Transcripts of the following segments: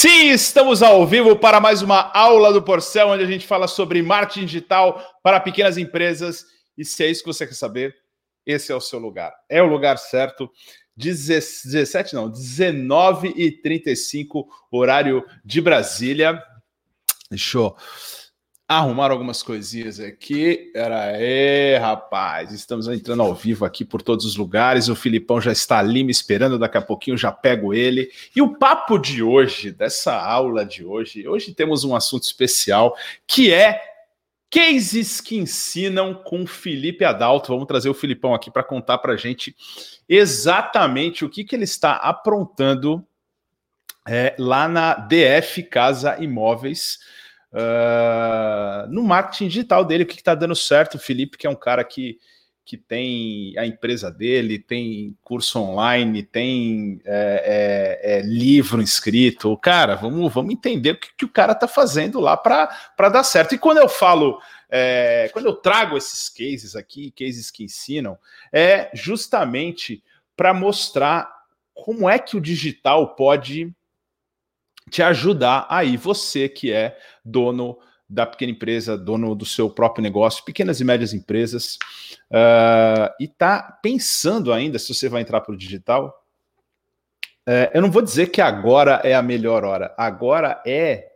Sim, estamos ao vivo para mais uma aula do Porcel, onde a gente fala sobre marketing digital para pequenas empresas. E se é isso que você quer saber, esse é o seu lugar. É o lugar certo. 17, não, 19 e 35 horário de Brasília. Deixa eu arrumar algumas coisinhas aqui. Era aí, rapaz. Estamos entrando ao vivo aqui por todos os lugares. O Filipão já está ali me esperando. Daqui a pouquinho já pego ele. E o papo de hoje, dessa aula de hoje, hoje temos um assunto especial que é cases que ensinam com Felipe Adalto. Vamos trazer o Filipão aqui para contar para gente exatamente o que, que ele está aprontando é, lá na DF Casa Imóveis uh, no marketing digital dele, o que está dando certo. O Felipe, que é um cara que, que tem a empresa dele, tem curso online, tem é, é, é, livro inscrito. Cara, vamos, vamos entender o que, que o cara está fazendo lá para dar certo. E quando eu falo. É, quando eu trago esses cases aqui, cases que ensinam, é justamente para mostrar como é que o digital pode te ajudar aí, você que é dono da pequena empresa, dono do seu próprio negócio, pequenas e médias empresas, uh, e está pensando ainda se você vai entrar para o digital. Uh, eu não vou dizer que agora é a melhor hora, agora é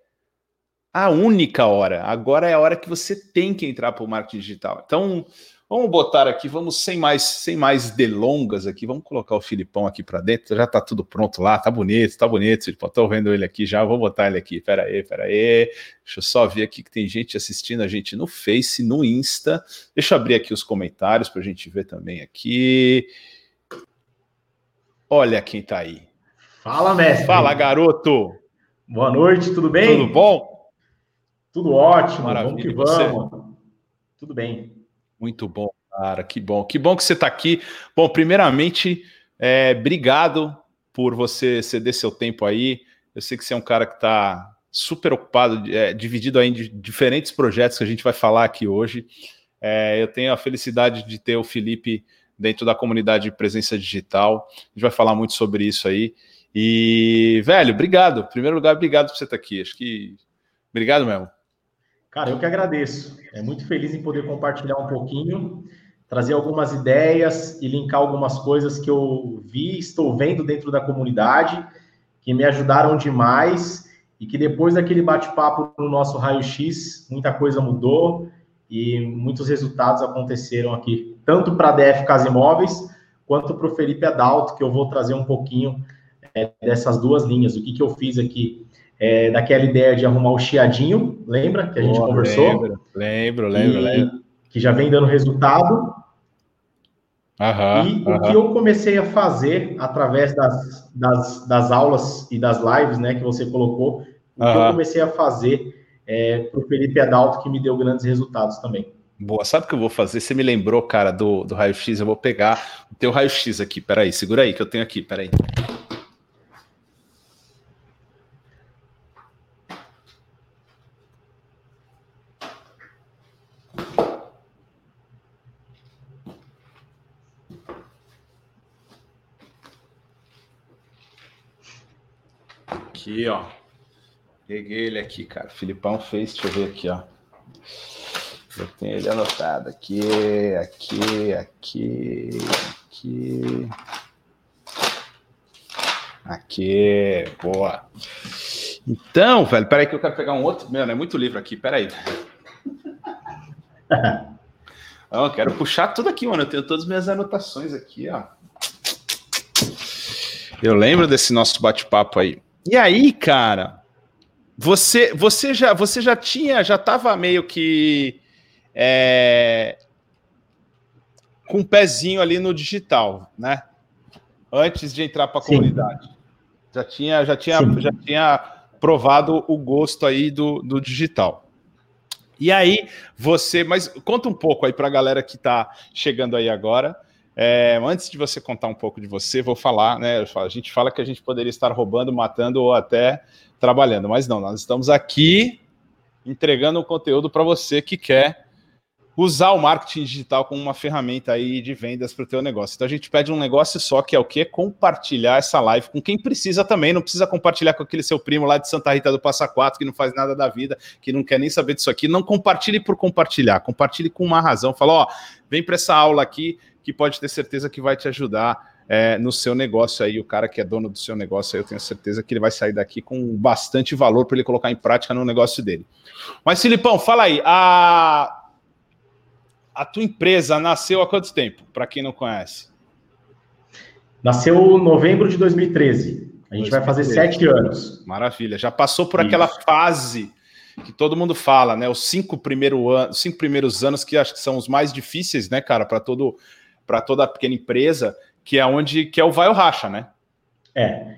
a única hora, agora é a hora que você tem que entrar para o marketing digital. Então, Vamos botar aqui, vamos sem mais, sem mais delongas aqui, vamos colocar o Filipão aqui para dentro, já tá tudo pronto lá, tá bonito, tá bonito, Filipão, tô vendo ele aqui já, vou botar ele aqui, pera aí, pera aí, deixa eu só ver aqui que tem gente assistindo a gente no Face, no Insta, deixa eu abrir aqui os comentários para a gente ver também aqui, olha quem tá aí. Fala, mestre. Fala, garoto. Boa noite, tudo bem? Tudo bom? Tudo ótimo, Maravilha, vamos que vamos. Você? Tudo bem. Muito bom, cara. Que bom. Que bom que você está aqui. Bom, primeiramente, é, obrigado por você ceder seu tempo aí. Eu sei que você é um cara que está super ocupado, é, dividido aí em diferentes projetos que a gente vai falar aqui hoje. É, eu tenho a felicidade de ter o Felipe dentro da comunidade de presença digital. A gente vai falar muito sobre isso aí. E, velho, obrigado. Em primeiro lugar, obrigado por você estar aqui. Acho que. Obrigado mesmo. Cara, eu que agradeço. É muito feliz em poder compartilhar um pouquinho, trazer algumas ideias e linkar algumas coisas que eu vi, estou vendo dentro da comunidade, que me ajudaram demais e que depois daquele bate-papo no nosso raio-x, muita coisa mudou e muitos resultados aconteceram aqui, tanto para a DF Casa Imóveis, quanto para o Felipe Adalto, que eu vou trazer um pouquinho é, dessas duas linhas. O que, que eu fiz aqui é, daquela ideia de arrumar o chiadinho, lembra que a gente conversou? Lembro, lembro, lembro, e, lembro. Que já vem dando resultado. Aham, e aham. o que eu comecei a fazer através das, das, das, aulas e das lives né, que você colocou, o que eu comecei a fazer é, para o Felipe Adalto, que me deu grandes resultados também. Boa, sabe o que eu vou fazer? Você me lembrou, cara, do, do raio-x, eu vou pegar o teu raio-x aqui, peraí, segura aí, que eu tenho aqui, peraí. Aqui, ó. Peguei ele aqui, cara. Filipão fez, deixa eu ver aqui, ó. Eu tenho ele anotado aqui, aqui, aqui, aqui. Aqui, boa. Então, velho, peraí que eu quero pegar um outro. Meu, é muito livro aqui, peraí. Eu quero puxar tudo aqui, mano. Eu tenho todas as minhas anotações aqui, ó. Eu lembro desse nosso bate-papo aí. E aí, cara, você, você já, você já tinha, já estava meio que é, com um pezinho ali no digital, né? Antes de entrar para a comunidade, já tinha, já tinha, Sim. já tinha provado o gosto aí do, do digital. E aí, você, mas conta um pouco aí para a galera que está chegando aí agora. É, antes de você contar um pouco de você, vou falar, né? A gente fala que a gente poderia estar roubando, matando ou até trabalhando, mas não, nós estamos aqui entregando um conteúdo para você que quer usar o marketing digital como uma ferramenta aí de vendas para o teu negócio. Então a gente pede um negócio só que é o que? Compartilhar essa live com quem precisa também. Não precisa compartilhar com aquele seu primo lá de Santa Rita do Passa Quatro que não faz nada da vida, que não quer nem saber disso aqui. Não compartilhe por compartilhar, compartilhe com uma razão. Fala, ó, vem para essa aula aqui que pode ter certeza que vai te ajudar é, no seu negócio aí, o cara que é dono do seu negócio aí, eu tenho certeza que ele vai sair daqui com bastante valor para ele colocar em prática no negócio dele. Mas, Filipão, fala aí, a, a tua empresa nasceu há quanto tempo, para quem não conhece? Nasceu em novembro de 2013. A gente 2013. vai fazer sete anos. Maravilha. Já passou por Isso. aquela fase que todo mundo fala, né? Os cinco, primeiro an cinco primeiros anos que acho que são os mais difíceis, né, cara, para todo para toda pequena empresa, que é onde que é o vai ou racha, né? É.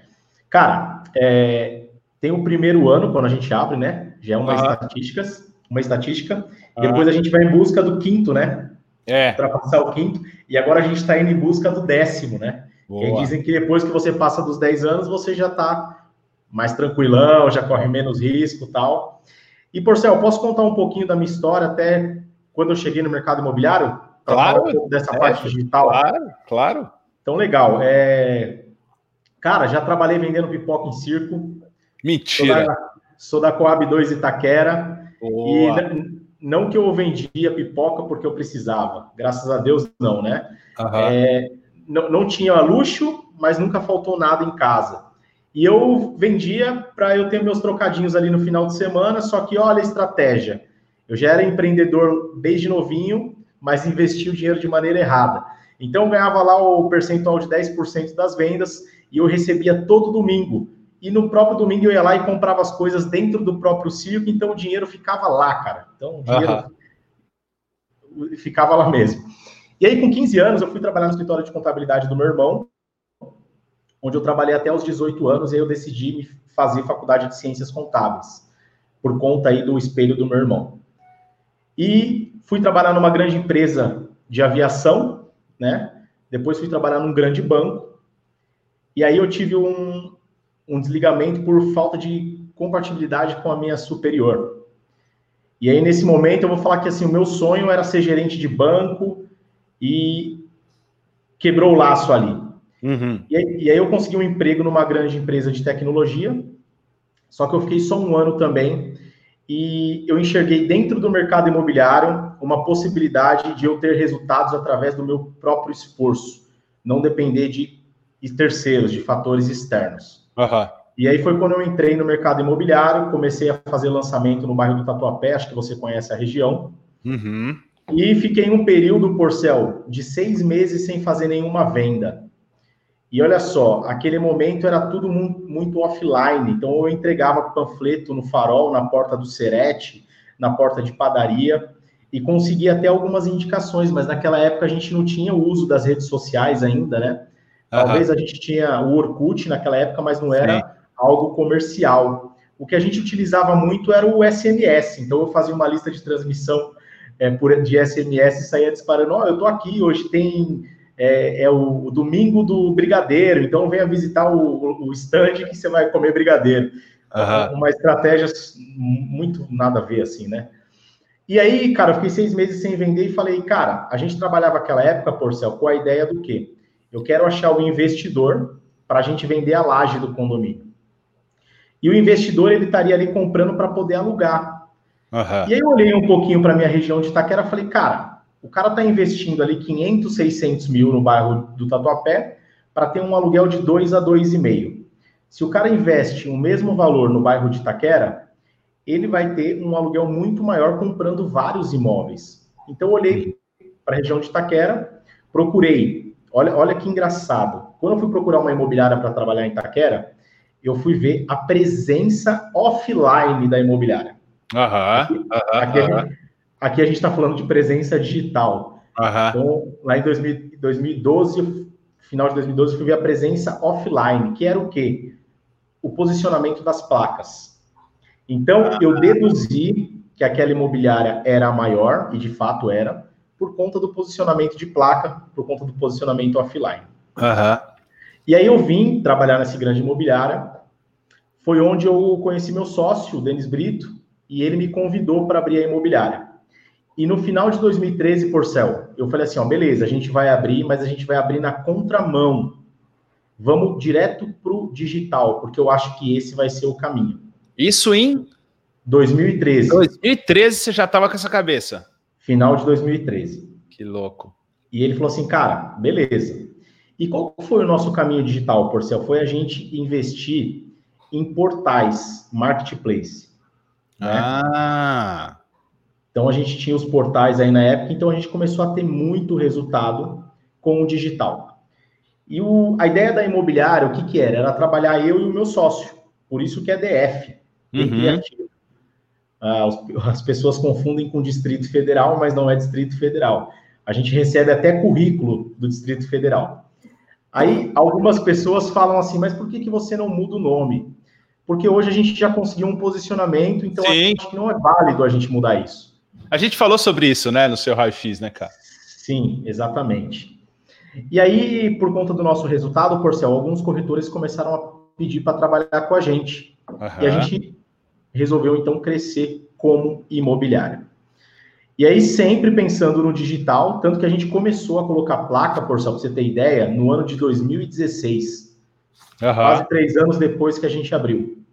Cara, é, tem o primeiro ano quando a gente abre, né? Já é uma uhum. estatística, uma estatística. Uhum. Depois a gente vai em busca do quinto, né? É. Para passar o quinto. E agora a gente está indo em busca do décimo, né? Que dizem que depois que você passa dos 10 anos, você já está mais tranquilão, já corre menos risco tal. E, Porcel, posso contar um pouquinho da minha história até quando eu cheguei no mercado imobiliário? Claro. Dessa é, parte digital. Claro, claro. Então, legal. É... Cara, já trabalhei vendendo pipoca em circo. Mentira. Sou da, sou da Coab 2 Itaquera. Boa. E não que eu vendia pipoca porque eu precisava. Graças a Deus, não, né? Uhum. É, não, não tinha luxo, mas nunca faltou nada em casa. E eu vendia para eu ter meus trocadinhos ali no final de semana, só que olha a estratégia. Eu já era empreendedor desde novinho, mas investi o dinheiro de maneira errada. Então, eu ganhava lá o percentual de 10% das vendas e eu recebia todo domingo. E no próprio domingo eu ia lá e comprava as coisas dentro do próprio circo, então o dinheiro ficava lá, cara. Então, o dinheiro uhum. ficava lá mesmo. E aí, com 15 anos, eu fui trabalhar no escritório de contabilidade do meu irmão, onde eu trabalhei até os 18 anos, e aí eu decidi fazer faculdade de ciências contábeis, por conta aí do espelho do meu irmão. E fui trabalhar numa grande empresa de aviação, né? Depois fui trabalhar num grande banco. E aí eu tive um, um desligamento por falta de compatibilidade com a minha superior. E aí, nesse momento, eu vou falar que assim, o meu sonho era ser gerente de banco e quebrou o laço ali. Uhum. E, aí, e aí eu consegui um emprego numa grande empresa de tecnologia, só que eu fiquei só um ano também e eu enxerguei dentro do mercado imobiliário uma possibilidade de eu ter resultados através do meu próprio esforço, não depender de terceiros, de fatores externos. Uhum. E aí foi quando eu entrei no mercado imobiliário, comecei a fazer lançamento no bairro do Tatuapé, acho que você conhece a região. Uhum. E fiquei um período, Porcel, de seis meses sem fazer nenhuma venda. E olha só, aquele momento era tudo muito, muito offline. Então eu entregava panfleto no farol, na porta do Serete, na porta de padaria e conseguia até algumas indicações, mas naquela época a gente não tinha o uso das redes sociais ainda, né? Talvez uhum. a gente tinha o Orkut naquela época, mas não era Sim. algo comercial. O que a gente utilizava muito era o SMS. Então eu fazia uma lista de transmissão é, por, de SMS e saía disparando: Ó, oh, eu tô aqui, hoje tem é, é o, o, domingo do brigadeiro, então venha visitar o, o stand que você vai comer brigadeiro. Uhum. Uma estratégia muito nada a ver, assim, né? E aí, cara, eu fiquei seis meses sem vender e falei, cara, a gente trabalhava aquela época, Porcel, com a ideia do quê? Eu quero achar o investidor para a gente vender a laje do condomínio. E o investidor, ele estaria ali comprando para poder alugar. Uhum. E aí eu olhei um pouquinho para minha região de Itaquera e falei, cara, o cara está investindo ali 500, 600 mil no bairro do Tatuapé para ter um aluguel de 2 a 2,5. Se o cara investe o mesmo valor no bairro de Itaquera, ele vai ter um aluguel muito maior comprando vários imóveis. Então, eu olhei para a região de Itaquera, procurei. Olha, olha que engraçado. Quando eu fui procurar uma imobiliária para trabalhar em Itaquera, eu fui ver a presença offline da imobiliária. Aham, uhum, aqui, uhum, aqui, a gente está falando de presença digital. Então, lá em 2000, 2012, final de 2012, eu fui ver a presença offline, que era o quê? O posicionamento das placas. Então, eu deduzi que aquela imobiliária era a maior, e de fato era, por conta do posicionamento de placa, por conta do posicionamento offline. Uhum. E aí eu vim trabalhar nessa grande imobiliária, foi onde eu conheci meu sócio, o Denis Brito, e ele me convidou para abrir a imobiliária. E no final de 2013, Porcel, eu falei assim, ó, beleza, a gente vai abrir, mas a gente vai abrir na contramão. Vamos direto pro digital, porque eu acho que esse vai ser o caminho. Isso em 2013. 2013 você já estava com essa cabeça. Final de 2013. Que louco. E ele falou assim, cara, beleza. E qual foi o nosso caminho digital, Porcel? Foi a gente investir em portais, marketplace. Né? Ah! Então a gente tinha os portais aí na época, então a gente começou a ter muito resultado com o digital. E o, a ideia da imobiliária, o que, que era? Era trabalhar eu e o meu sócio. Por isso que é DF, bem uhum. criativo. Ah, as pessoas confundem com Distrito Federal, mas não é Distrito Federal. A gente recebe até currículo do Distrito Federal. Aí algumas pessoas falam assim, mas por que, que você não muda o nome? Porque hoje a gente já conseguiu um posicionamento, então Sim. acho que não é válido a gente mudar isso. A gente falou sobre isso, né, no seu raio-x, né, cara? Sim, exatamente. E aí, por conta do nosso resultado, Porcel, alguns corretores começaram a pedir para trabalhar com a gente. Uhum. E a gente resolveu, então, crescer como imobiliário. E aí, sempre pensando no digital, tanto que a gente começou a colocar placa, Porcel, para você ter ideia, no ano de 2016. Uhum. Quase três anos depois que a gente abriu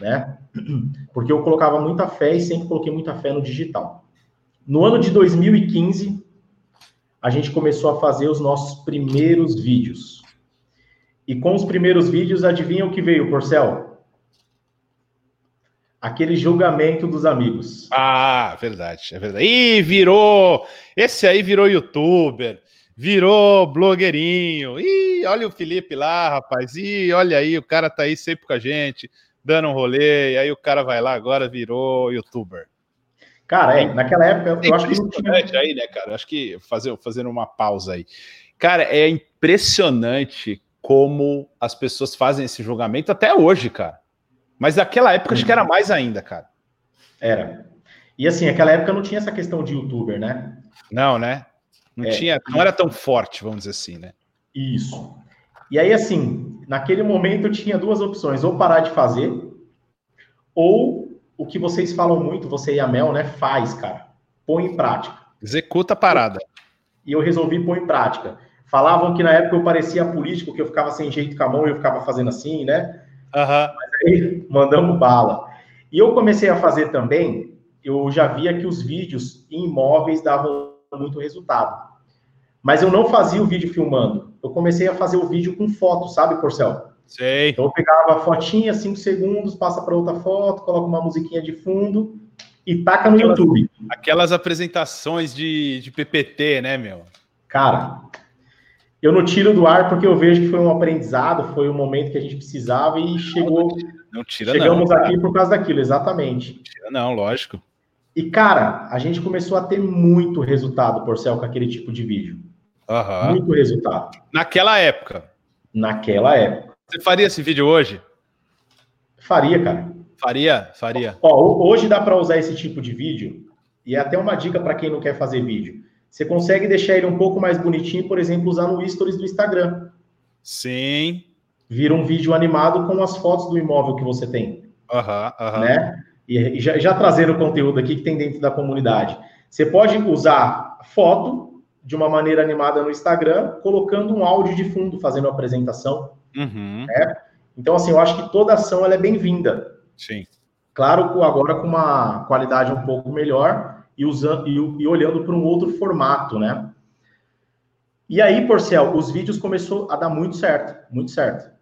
né? Porque eu colocava muita fé e sempre coloquei muita fé no digital. No ano de 2015, a gente começou a fazer os nossos primeiros vídeos. E com os primeiros vídeos, adivinha o que veio, Porcel? Aquele julgamento dos amigos. Ah, verdade, é verdade. Ih, virou! Esse aí virou youtuber, virou blogueirinho. Ih, olha o Felipe lá, rapaz. Ih, olha aí, o cara tá aí sempre com a gente dando um rolê, e aí o cara vai lá, agora virou youtuber. Cara, é, naquela época eu, acho que não tinha... aí, né, cara? Acho que fazer, fazendo uma pausa aí. Cara, é impressionante como as pessoas fazem esse julgamento até hoje, cara. Mas naquela época acho que era uhum. mais ainda, cara. Era. E assim, naquela época não tinha essa questão de youtuber, né? Não, né? Não é, tinha, não era tão forte, vamos dizer assim, né? Isso. E aí, assim, naquele momento eu tinha duas opções: ou parar de fazer, ou o que vocês falam muito, você e a Mel, né? Faz, cara. Põe em prática. Executa a parada. E eu resolvi pôr em prática. Falavam que na época eu parecia político, que eu ficava sem jeito com a mão e eu ficava fazendo assim, né? Uhum. Mas aí mandamos bala. E eu comecei a fazer também, eu já via que os vídeos em imóveis davam muito resultado. Mas eu não fazia o vídeo filmando. Eu comecei a fazer o vídeo com foto, sabe, Porcel? Sei. Então eu pegava a fotinha, cinco segundos, passa para outra foto, coloca uma musiquinha de fundo e taca no aquelas, YouTube. Aquelas apresentações de, de PPT, né, meu? Cara, eu não tiro do ar porque eu vejo que foi um aprendizado, foi um momento que a gente precisava e chegou. Não tira, Chegamos não, aqui por causa daquilo, exatamente. Não tira, não, lógico. E, cara, a gente começou a ter muito resultado, Porcel, com aquele tipo de vídeo. Uhum. Muito resultado. Naquela época. Naquela época. Você faria esse vídeo hoje? Faria, cara. Faria, faria. Ó, hoje dá para usar esse tipo de vídeo e é até uma dica para quem não quer fazer vídeo. Você consegue deixar ele um pouco mais bonitinho, por exemplo, usar no Stories do Instagram. Sim. Vira um vídeo animado com as fotos do imóvel que você tem. Aham, uhum, aham. Uhum. Né? E já, já trazer o conteúdo aqui que tem dentro da comunidade. Você pode usar foto de uma maneira animada no Instagram, colocando um áudio de fundo, fazendo a apresentação. Uhum. Né? Então, assim, eu acho que toda ação ela é bem-vinda. Sim. Claro, agora com uma qualidade um pouco melhor e, usando, e, e olhando para um outro formato, né? E aí, Porcel, os vídeos começou a dar muito certo, muito certo.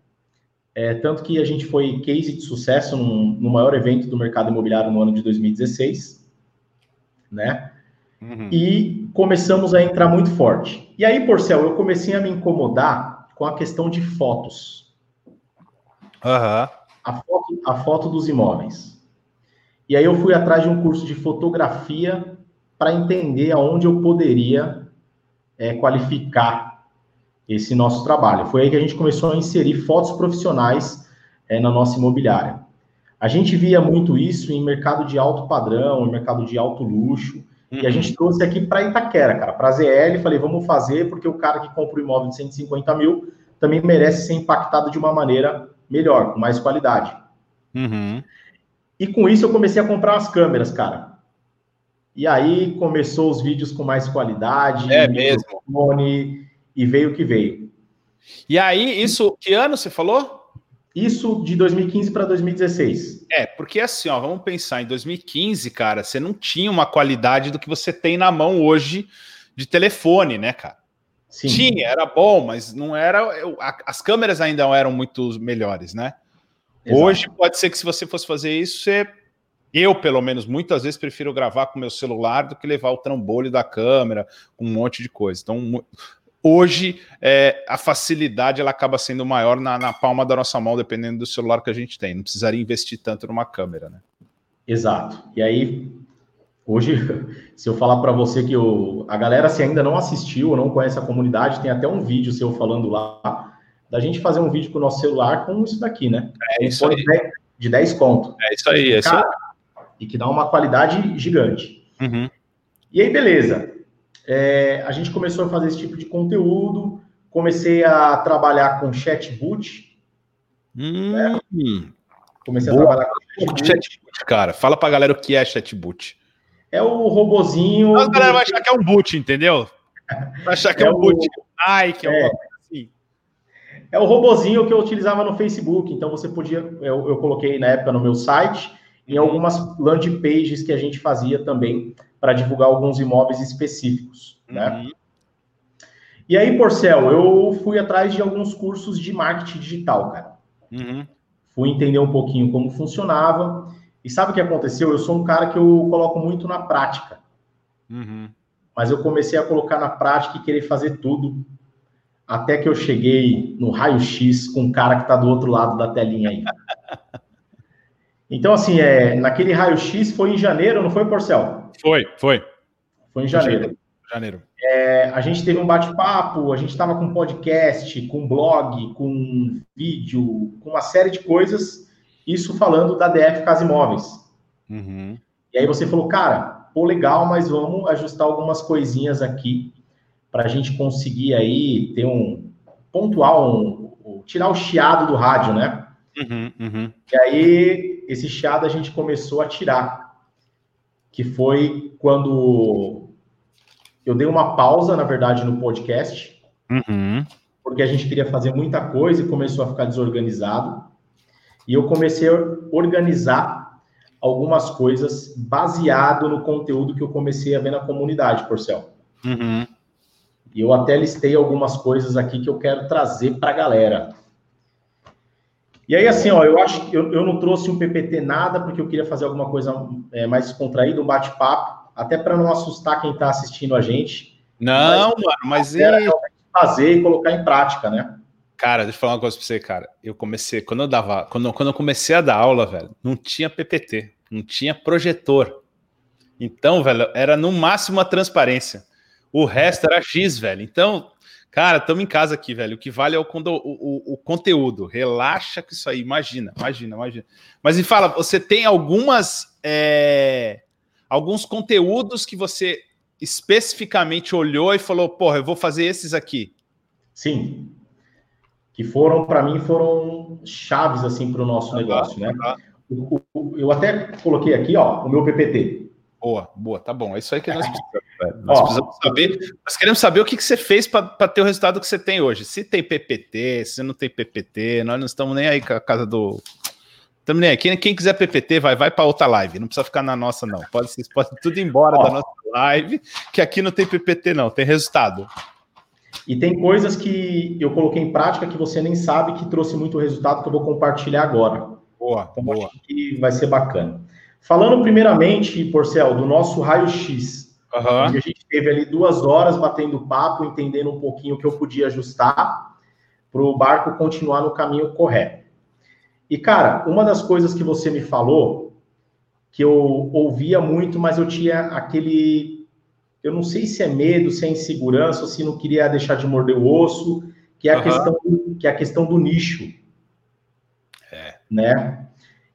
É, tanto que a gente foi case de sucesso no, no maior evento do mercado imobiliário no ano de 2016, né? Uhum. E começamos a entrar muito forte. E aí, Porcel, eu comecei a me incomodar com a questão de fotos. Uhum. A, foto, a foto dos imóveis. E aí eu fui atrás de um curso de fotografia para entender aonde eu poderia é, qualificar esse nosso trabalho. Foi aí que a gente começou a inserir fotos profissionais é, na nossa imobiliária. A gente via muito isso em mercado de alto padrão, em mercado de alto luxo, Uhum. E a gente trouxe aqui para Itaquera, cara, para a ZL. Falei, vamos fazer, porque o cara que compra o imóvel de 150 mil também merece ser impactado de uma maneira melhor, com mais qualidade. Uhum. E com isso eu comecei a comprar as câmeras, cara. E aí começou os vídeos com mais qualidade. É mesmo. E veio o que veio. E aí, isso, que ano você falou? Isso de 2015 para 2016. É, porque assim, ó, vamos pensar, em 2015, cara, você não tinha uma qualidade do que você tem na mão hoje de telefone, né, cara? Sim. Tinha, era bom, mas não era. As câmeras ainda eram muito melhores, né? Exato. Hoje pode ser que se você fosse fazer isso, você. Eu, pelo menos, muitas vezes prefiro gravar com meu celular do que levar o trambolho da câmera, com um monte de coisa. Então, hoje é, a facilidade ela acaba sendo maior na, na, palma da nossa mão, dependendo do celular que a gente tem. Não precisaria investir tanto numa câmera, né? Exato. E aí, hoje, se eu falar para você que eu, a galera, se ainda não assistiu ou não conhece a comunidade, tem até um vídeo seu falando lá da gente fazer um vídeo com o nosso celular com isso daqui, né? É isso aí. De 10 conto. É isso aí, é isso aí. E que dá uma qualidade gigante. Uhum. E aí, beleza. É, a gente começou a fazer esse tipo de conteúdo, comecei a trabalhar com chatbot. Hum, né? Comecei Boa. a trabalhar com chatbot. chatbot. Cara, fala pra galera o que é chatbot. É o robozinho. A galera vai achar que é um boot, entendeu? Vai achar que é, é um boot. Ai, que é, é. É o robozinho que eu utilizava no Facebook. Então você podia, eu, eu coloquei na época no meu site, em algumas landing pages que a gente fazia também para divulgar alguns imóveis específicos, né? uhum. E aí, Porcel, eu fui atrás de alguns cursos de marketing digital, cara. Uhum. Fui entender um pouquinho como funcionava. E sabe o que aconteceu? Eu sou um cara que eu coloco muito na prática. Uhum. Mas eu comecei a colocar na prática e querer fazer tudo até que eu cheguei no raio-x com o cara que está do outro lado da telinha aí. Então, assim, é, naquele raio-x foi em janeiro, não foi, Porcel? Foi, foi. Foi em janeiro. Janeiro. É, a gente teve um bate-papo, a gente estava com podcast, com blog, com vídeo, com uma série de coisas, isso falando da DF Casa Imóveis. Uhum. E aí você falou, cara, pô, legal, mas vamos ajustar algumas coisinhas aqui para a gente conseguir aí ter um pontual, um, um, tirar o chiado do rádio, né? Uhum, uhum. E aí esse chiado a gente começou a tirar, que foi quando eu dei uma pausa, na verdade, no podcast, uhum. porque a gente queria fazer muita coisa e começou a ficar desorganizado. E eu comecei a organizar algumas coisas baseado no conteúdo que eu comecei a ver na comunidade, Porcel. Uhum. E eu até listei algumas coisas aqui que eu quero trazer para a galera. E aí, assim, ó, eu acho que eu, eu não trouxe um PPT nada, porque eu queria fazer alguma coisa é, mais contraída, um bate-papo, até para não assustar quem está assistindo a gente. Não, mas, mano, mas e... fazer e colocar em prática, né? Cara, deixa eu falar uma coisa para você, cara. Eu comecei, quando eu dava, quando, quando eu comecei a dar aula, velho, não tinha PPT, não tinha projetor. Então, velho, era no máximo a transparência. O resto era X, velho. Então, cara, estamos em casa aqui, velho. O que vale é o, o, o, conteúdo. Relaxa com isso aí. Imagina, imagina, imagina. Mas me fala, você tem algumas. É, alguns conteúdos que você especificamente olhou e falou, porra, eu vou fazer esses aqui. Sim. Que foram, para mim, foram chaves assim para o nosso negócio, né? Eu até coloquei aqui, ó, o meu PPT. Boa, boa, tá bom. É isso aí que nós precisamos. Nós precisamos saber. Nós queremos saber o que, que você fez para ter o resultado que você tem hoje. Se tem PPT, se não tem PPT, nós não estamos nem aí com a casa do. Estamos nem aí. Quem, quem quiser PPT, vai, vai para outra live. Não precisa ficar na nossa, não. Pode, vocês podem tudo embora Ó, da nossa live, que aqui não tem PPT, não, tem resultado. E tem coisas que eu coloquei em prática que você nem sabe que trouxe muito resultado que eu vou compartilhar agora. Boa, então, boa. Acho que vai ser bacana. Falando primeiramente, Porcel, do nosso raio-x, uhum. a gente teve ali duas horas batendo papo, entendendo um pouquinho o que eu podia ajustar para o barco continuar no caminho correto. E, cara, uma das coisas que você me falou, que eu ouvia muito, mas eu tinha aquele. Eu não sei se é medo, se é insegurança, ou se não queria deixar de morder o osso, que é a, uhum. questão, que é a questão do nicho. É. Né?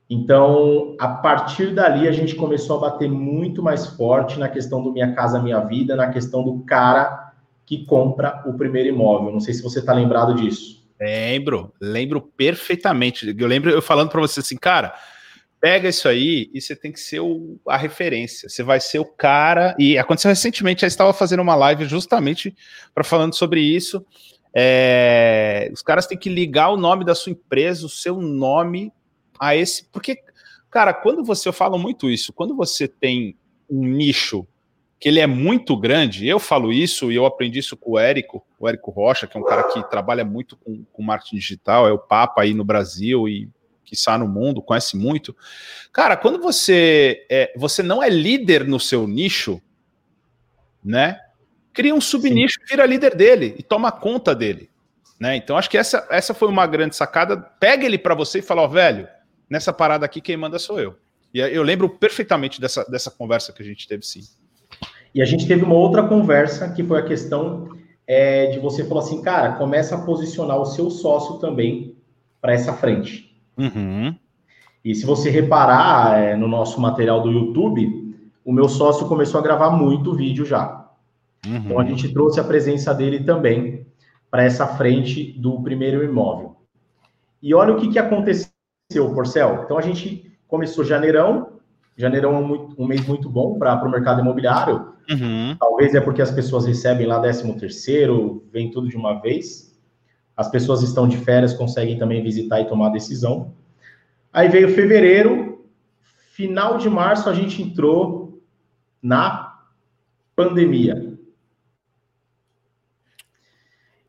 Então, a partir dali, a gente começou a bater muito mais forte na questão do Minha Casa Minha Vida, na questão do cara que compra o primeiro imóvel. Não sei se você está lembrado disso. Lembro, lembro perfeitamente. Eu lembro eu falando para você assim, cara, pega isso aí e você tem que ser o, a referência. Você vai ser o cara. E aconteceu recentemente, eu estava fazendo uma live justamente para falando sobre isso. É, os caras têm que ligar o nome da sua empresa, o seu nome a esse. Porque, cara, quando você. Eu falo muito isso, quando você tem um nicho que ele é muito grande, eu falo isso e eu aprendi isso com o Érico, o Érico Rocha, que é um cara que trabalha muito com, com marketing digital, é o Papa aí no Brasil e que está no mundo, conhece muito. Cara, quando você é, você não é líder no seu nicho, né? Cria um subnicho, vira líder dele e toma conta dele, né? Então acho que essa, essa foi uma grande sacada. Pega ele para você e fala, ó, oh, velho, nessa parada aqui quem manda sou eu. E eu lembro perfeitamente dessa, dessa conversa que a gente teve, sim. E a gente teve uma outra conversa que foi a questão é, de você falar assim, cara, começa a posicionar o seu sócio também para essa frente. Uhum. E se você reparar é, no nosso material do YouTube, o meu sócio começou a gravar muito vídeo já. Uhum. Então a gente trouxe a presença dele também para essa frente do primeiro imóvel. E olha o que, que aconteceu, Porcel. Então a gente começou janeirão, janeirão é um, um mês muito bom para o mercado imobiliário. Uhum. Talvez é porque as pessoas recebem lá 13 terceiro, vem tudo de uma vez. As pessoas estão de férias, conseguem também visitar e tomar decisão. Aí veio fevereiro, final de março a gente entrou na pandemia.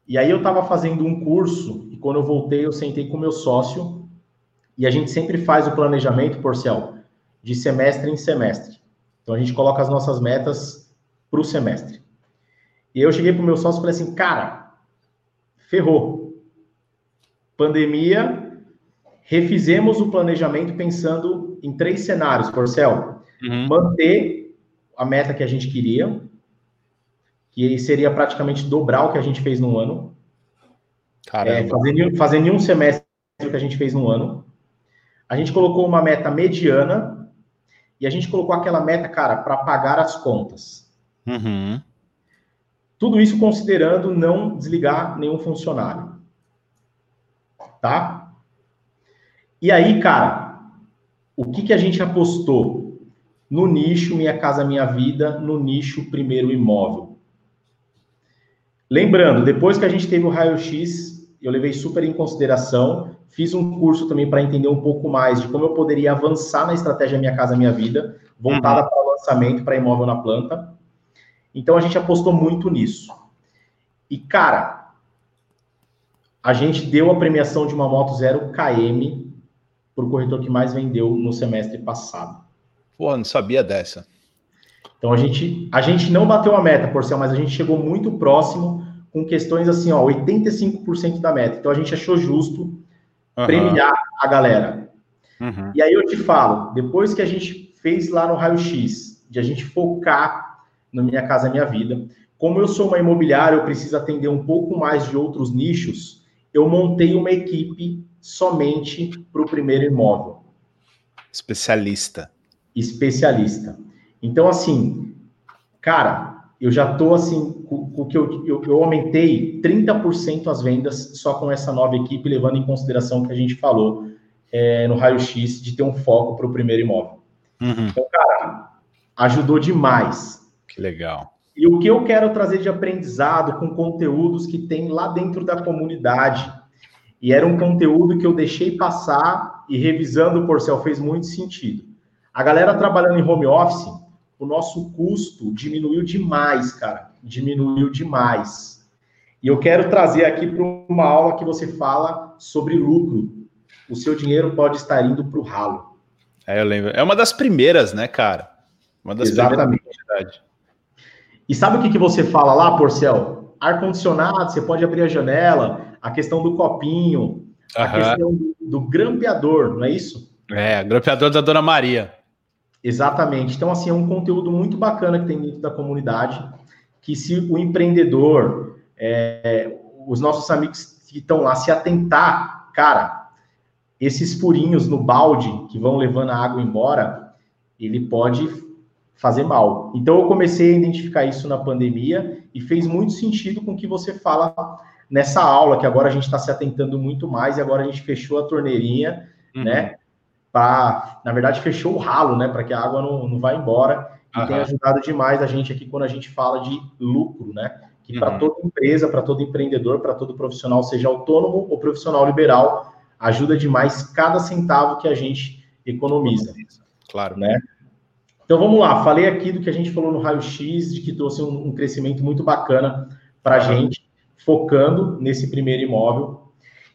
E aí eu estava fazendo um curso e quando eu voltei eu sentei com meu sócio e a gente sempre faz o planejamento, Porcel, de semestre em semestre. Então a gente coloca as nossas metas para o semestre. E eu cheguei para o meu sócio e falei assim, cara, ferrou. Pandemia, refizemos o planejamento pensando em três cenários, Porcel. Uhum. Manter a meta que a gente queria, que seria praticamente dobrar o que a gente fez no ano. Caramba. É, fazer, fazer nenhum semestre o que a gente fez no ano. A gente colocou uma meta mediana e a gente colocou aquela meta, cara, para pagar as contas. Uhum. Tudo isso considerando não desligar nenhum funcionário. Tá? E aí, cara, o que, que a gente apostou? No nicho Minha Casa Minha Vida, no nicho Primeiro Imóvel. Lembrando, depois que a gente teve o raio-x, eu levei super em consideração, fiz um curso também para entender um pouco mais de como eu poderia avançar na estratégia Minha Casa Minha Vida, voltada uhum. para o lançamento, para imóvel na planta. Então a gente apostou muito nisso. E, cara, a gente deu a premiação de uma moto zero KM para o corretor que mais vendeu no semestre passado. Pô, não sabia dessa. Então a gente, a gente não bateu a meta, Porcel, mas a gente chegou muito próximo com questões assim, ó, 85% da meta. Então a gente achou justo uhum. premiar a galera. Uhum. E aí eu te falo, depois que a gente fez lá no raio-x, de a gente focar no Minha Casa Minha Vida. Como eu sou uma imobiliária, eu preciso atender um pouco mais de outros nichos, eu montei uma equipe somente para o primeiro imóvel. Especialista. Especialista. Então, assim, cara, eu já estou assim, com o que eu, eu, eu aumentei 30% as vendas só com essa nova equipe, levando em consideração o que a gente falou é, no raio-x de ter um foco para o primeiro imóvel. Uhum. Então, cara, ajudou demais. Que legal. E o que eu quero trazer de aprendizado com conteúdos que tem lá dentro da comunidade. E era um conteúdo que eu deixei passar e revisando o Porcel fez muito sentido. A galera trabalhando em home office, o nosso custo diminuiu demais, cara. Diminuiu demais. E eu quero trazer aqui para uma aula que você fala sobre lucro. O seu dinheiro pode estar indo para o ralo. É, eu lembro. É uma das primeiras, né, cara? Uma das Exatamente. primeiras. E sabe o que, que você fala lá, Porcel? Ar-condicionado, você pode abrir a janela, a questão do copinho, a questão do, do grampeador, não é isso? É, grampeador da Dona Maria. Exatamente. Então, assim, é um conteúdo muito bacana que tem dentro da comunidade, que se o empreendedor, é, os nossos amigos que estão lá, se atentar, cara, esses furinhos no balde que vão levando a água embora, ele pode fazer mal. Então eu comecei a identificar isso na pandemia e fez muito sentido com o que você fala nessa aula, que agora a gente está se atentando muito mais e agora a gente fechou a torneirinha, uhum. né? Para, na verdade, fechou o ralo, né, para que a água não, não vá embora e uhum. tem ajudado demais a gente aqui quando a gente fala de lucro, né? Que uhum. para toda empresa, para todo empreendedor, para todo profissional, seja autônomo ou profissional liberal, ajuda demais cada centavo que a gente economiza. Claro. Né? Então vamos lá, falei aqui do que a gente falou no raio-x, de que trouxe um, um crescimento muito bacana para a gente, focando nesse primeiro imóvel.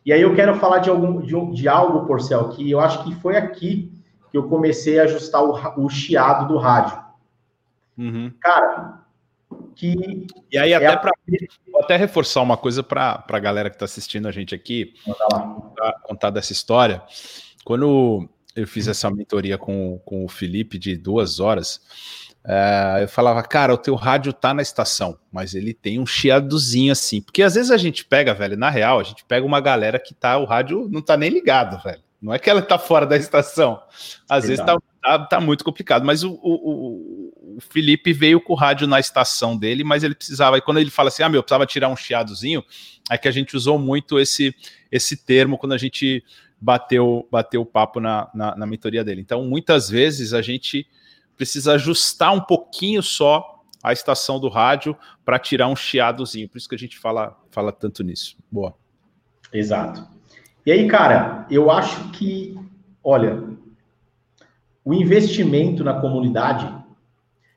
E aí eu quero falar de, algum, de, de algo, Porcel, que eu acho que foi aqui que eu comecei a ajustar o, o chiado do rádio. Uhum. Cara, que. E aí, até é para até reforçar uma coisa para a galera que está assistindo a gente aqui, contar, contar dessa história. Quando eu fiz essa mentoria com, com o Felipe de duas horas, é, eu falava, cara, o teu rádio tá na estação, mas ele tem um chiadozinho assim. Porque às vezes a gente pega, velho, na real, a gente pega uma galera que tá, o rádio não tá nem ligado, velho. Não é que ela tá fora da estação. Às vezes tá, tá, tá, muito complicado, mas o, o, o, Felipe veio com o rádio na estação dele, mas ele precisava, e quando ele fala assim, ah, meu, precisava tirar um chiadozinho, é que a gente usou muito esse, esse termo quando a gente bateu bateu o papo na, na, na mentoria dele. Então, muitas vezes a gente precisa ajustar um pouquinho só a estação do rádio para tirar um chiadozinho. Por isso que a gente fala, fala tanto nisso. Boa. Exato. E aí, cara, eu acho que, olha, o investimento na comunidade,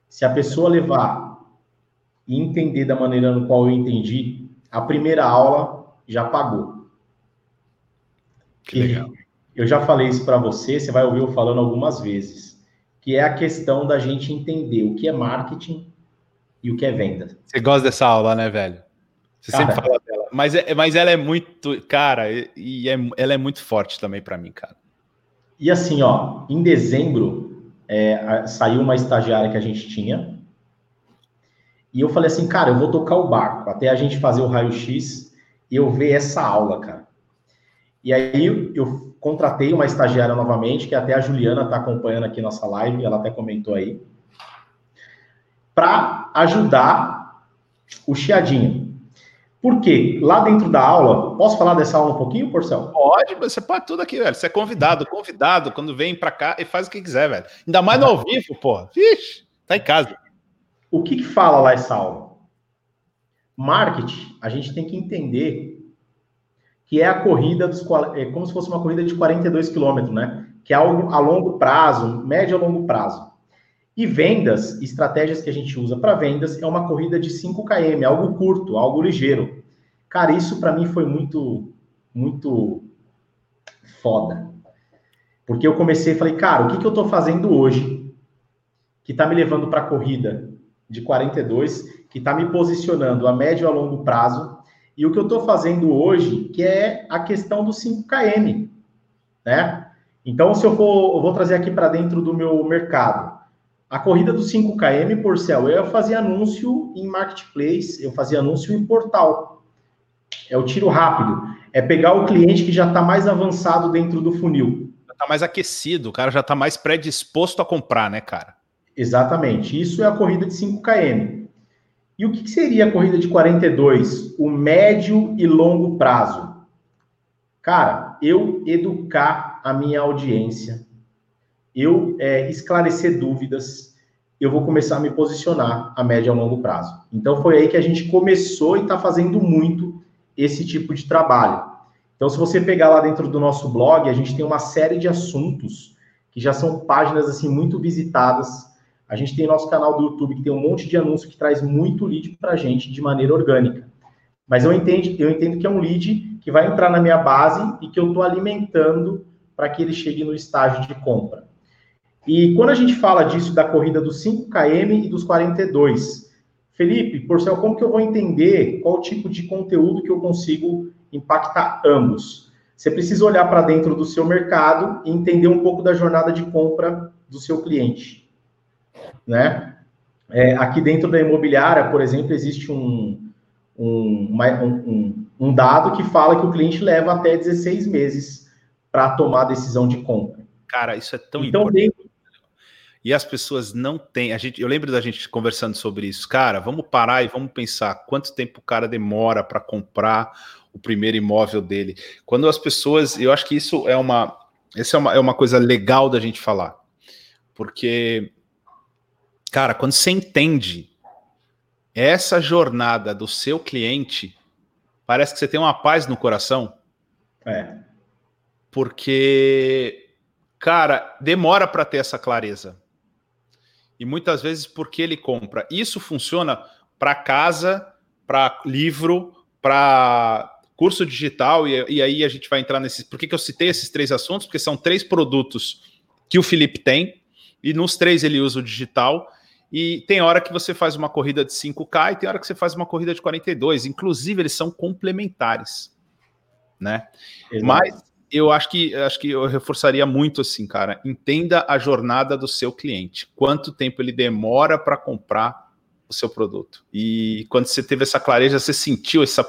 se a pessoa levar e entender da maneira no qual eu entendi, a primeira aula já pagou. Que legal. Eu já falei isso para você, você vai ouvir eu falando algumas vezes, que é a questão da gente entender o que é marketing e o que é venda. Você gosta dessa aula, né, velho? Você cara, sempre fala dela. Mas, é, mas ela é muito, cara, e é, ela é muito forte também para mim, cara. E assim, ó, em dezembro é, saiu uma estagiária que a gente tinha. E eu falei assim, cara, eu vou tocar o barco até a gente fazer o raio-x e eu ver essa aula, cara. E aí eu contratei uma estagiária novamente, que até a Juliana está acompanhando aqui nossa live, ela até comentou aí, para ajudar o chiadinho. Por quê? Lá dentro da aula, posso falar dessa aula um pouquinho, Porcel? Pode, você pode tudo aqui, velho. Você é convidado, convidado, quando vem para cá e faz o que quiser, velho. Ainda mais no ao vivo, pô. Vixe, tá em casa. O que, que fala lá essa aula? Marketing, a gente tem que entender que é a corrida dos é como se fosse uma corrida de 42 quilômetros, né? Que é algo a longo prazo, médio a longo prazo. E vendas, estratégias que a gente usa para vendas, é uma corrida de 5 km, algo curto, algo ligeiro. Cara, isso para mim foi muito, muito foda. Porque eu comecei e falei, cara, o que, que eu estou fazendo hoje que está me levando para a corrida de 42, que está me posicionando a médio a longo prazo e o que eu estou fazendo hoje, que é a questão do 5KM, né? Então, se eu for, eu vou trazer aqui para dentro do meu mercado. A corrida do 5KM, por céu, eu fazia anúncio em marketplace, eu fazia anúncio em portal. É o tiro rápido. É pegar o cliente que já está mais avançado dentro do funil. Já está mais aquecido, o cara já está mais predisposto a comprar, né, cara? Exatamente. Isso é a corrida de 5KM. E o que seria a corrida de 42? O médio e longo prazo. Cara, eu educar a minha audiência, eu é, esclarecer dúvidas, eu vou começar a me posicionar a médio e longo prazo. Então foi aí que a gente começou e está fazendo muito esse tipo de trabalho. Então, se você pegar lá dentro do nosso blog, a gente tem uma série de assuntos que já são páginas assim muito visitadas a gente tem nosso canal do YouTube que tem um monte de anúncio que traz muito lead para a gente de maneira orgânica. Mas eu entendo, eu entendo que é um lead que vai entrar na minha base e que eu estou alimentando para que ele chegue no estágio de compra. E quando a gente fala disso da corrida dos 5KM e dos 42, Felipe, por céu, como que eu vou entender qual tipo de conteúdo que eu consigo impactar ambos? Você precisa olhar para dentro do seu mercado e entender um pouco da jornada de compra do seu cliente né? É, aqui dentro da imobiliária, por exemplo, existe um, um, um, um, dado que fala que o cliente leva até 16 meses para tomar a decisão de compra. Cara, isso é tão então, importante. Dentro... E as pessoas não têm. A gente, eu lembro da gente conversando sobre isso. Cara, vamos parar e vamos pensar quanto tempo o cara demora para comprar o primeiro imóvel dele. Quando as pessoas. Eu acho que isso é uma essa é uma, é uma coisa legal da gente falar. Porque, cara, quando você entende essa jornada do seu cliente, parece que você tem uma paz no coração. É. Porque, cara, demora para ter essa clareza. E muitas vezes porque ele compra. Isso funciona para casa, para livro, para curso digital, e, e, aí a gente vai entrar nesses. Por que, que eu citei esses três assuntos? Porque são três produtos que o Felipe tem, e nos três ele usa o digital. E tem hora que você faz uma corrida de 5K e tem hora que você faz uma corrida de 42. Inclusive, eles são complementares. Né? Exato. Mas eu acho que acho que eu reforçaria muito assim, cara. Entenda a jornada do seu cliente. Quanto tempo ele demora para comprar o seu produto. E quando você teve essa clareza, você sentiu essa.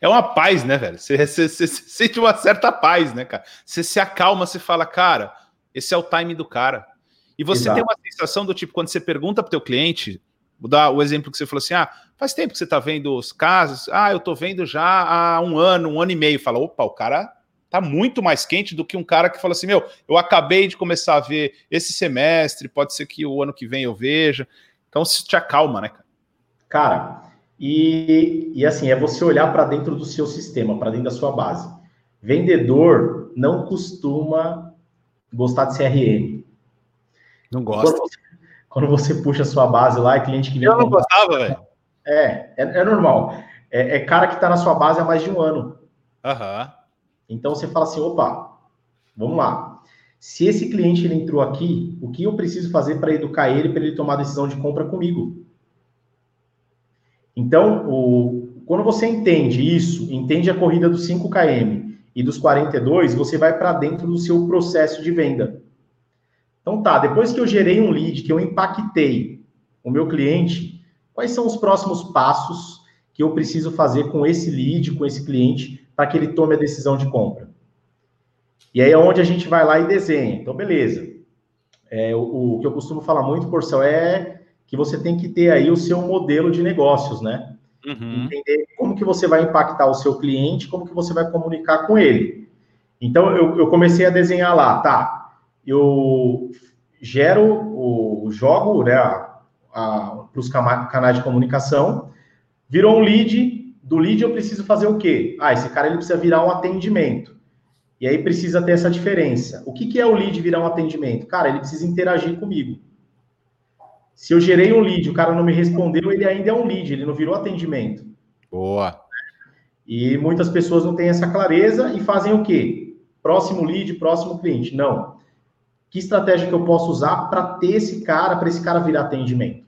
É uma paz, né, velho? Você, você, você, você sente uma certa paz, né, cara? Você se acalma, você fala, cara, esse é o time do cara. E você Exato. tem uma sensação do tipo, quando você pergunta para o teu cliente, vou dar o exemplo que você falou assim: ah, faz tempo que você está vendo os casos, ah, eu estou vendo já há um ano, um ano e meio. Fala, opa, o cara tá muito mais quente do que um cara que fala assim: meu, eu acabei de começar a ver esse semestre, pode ser que o ano que vem eu veja. Então, isso te acalma, né, cara? Cara, e, e assim, é você olhar para dentro do seu sistema, para dentro da sua base. Vendedor não costuma gostar de CRM. Não gosta. Quando você, quando você puxa a sua base lá, é cliente que vem. Eu não gostava, velho. É, é, é, normal. É, é cara que está na sua base há mais de um ano. Uhum. Então você fala assim, opa, vamos lá. Se esse cliente ele entrou aqui, o que eu preciso fazer para educar ele, para ele tomar a decisão de compra comigo? Então, o, quando você entende isso, entende a corrida dos 5 km e dos 42, você vai para dentro do seu processo de venda. Então tá, depois que eu gerei um lead, que eu impactei o meu cliente, quais são os próximos passos que eu preciso fazer com esse lead, com esse cliente, para que ele tome a decisão de compra. E aí é onde a gente vai lá e desenha. Então, beleza. É, o, o, que eu costumo falar muito, Porcel, é que você tem que ter aí o seu modelo de negócios, né? Uhum. Entender como que você vai impactar o seu cliente, como que você vai comunicar com ele. Então, eu, eu comecei a desenhar lá, tá? Eu gero, o, jogo, né, para os canais de comunicação, virou um lead, do lead eu preciso fazer o quê? Ah, esse cara ele precisa virar um atendimento. E aí precisa ter essa diferença. O que, que é o lead virar um atendimento? Cara, ele precisa interagir comigo. Se eu gerei um lead, o cara não me respondeu, ele ainda é um lead, ele não virou atendimento. Boa. E muitas pessoas não têm essa clareza e fazem o quê? Próximo lead, próximo cliente. Não. Que estratégia que eu posso usar para ter esse cara, para esse cara virar atendimento?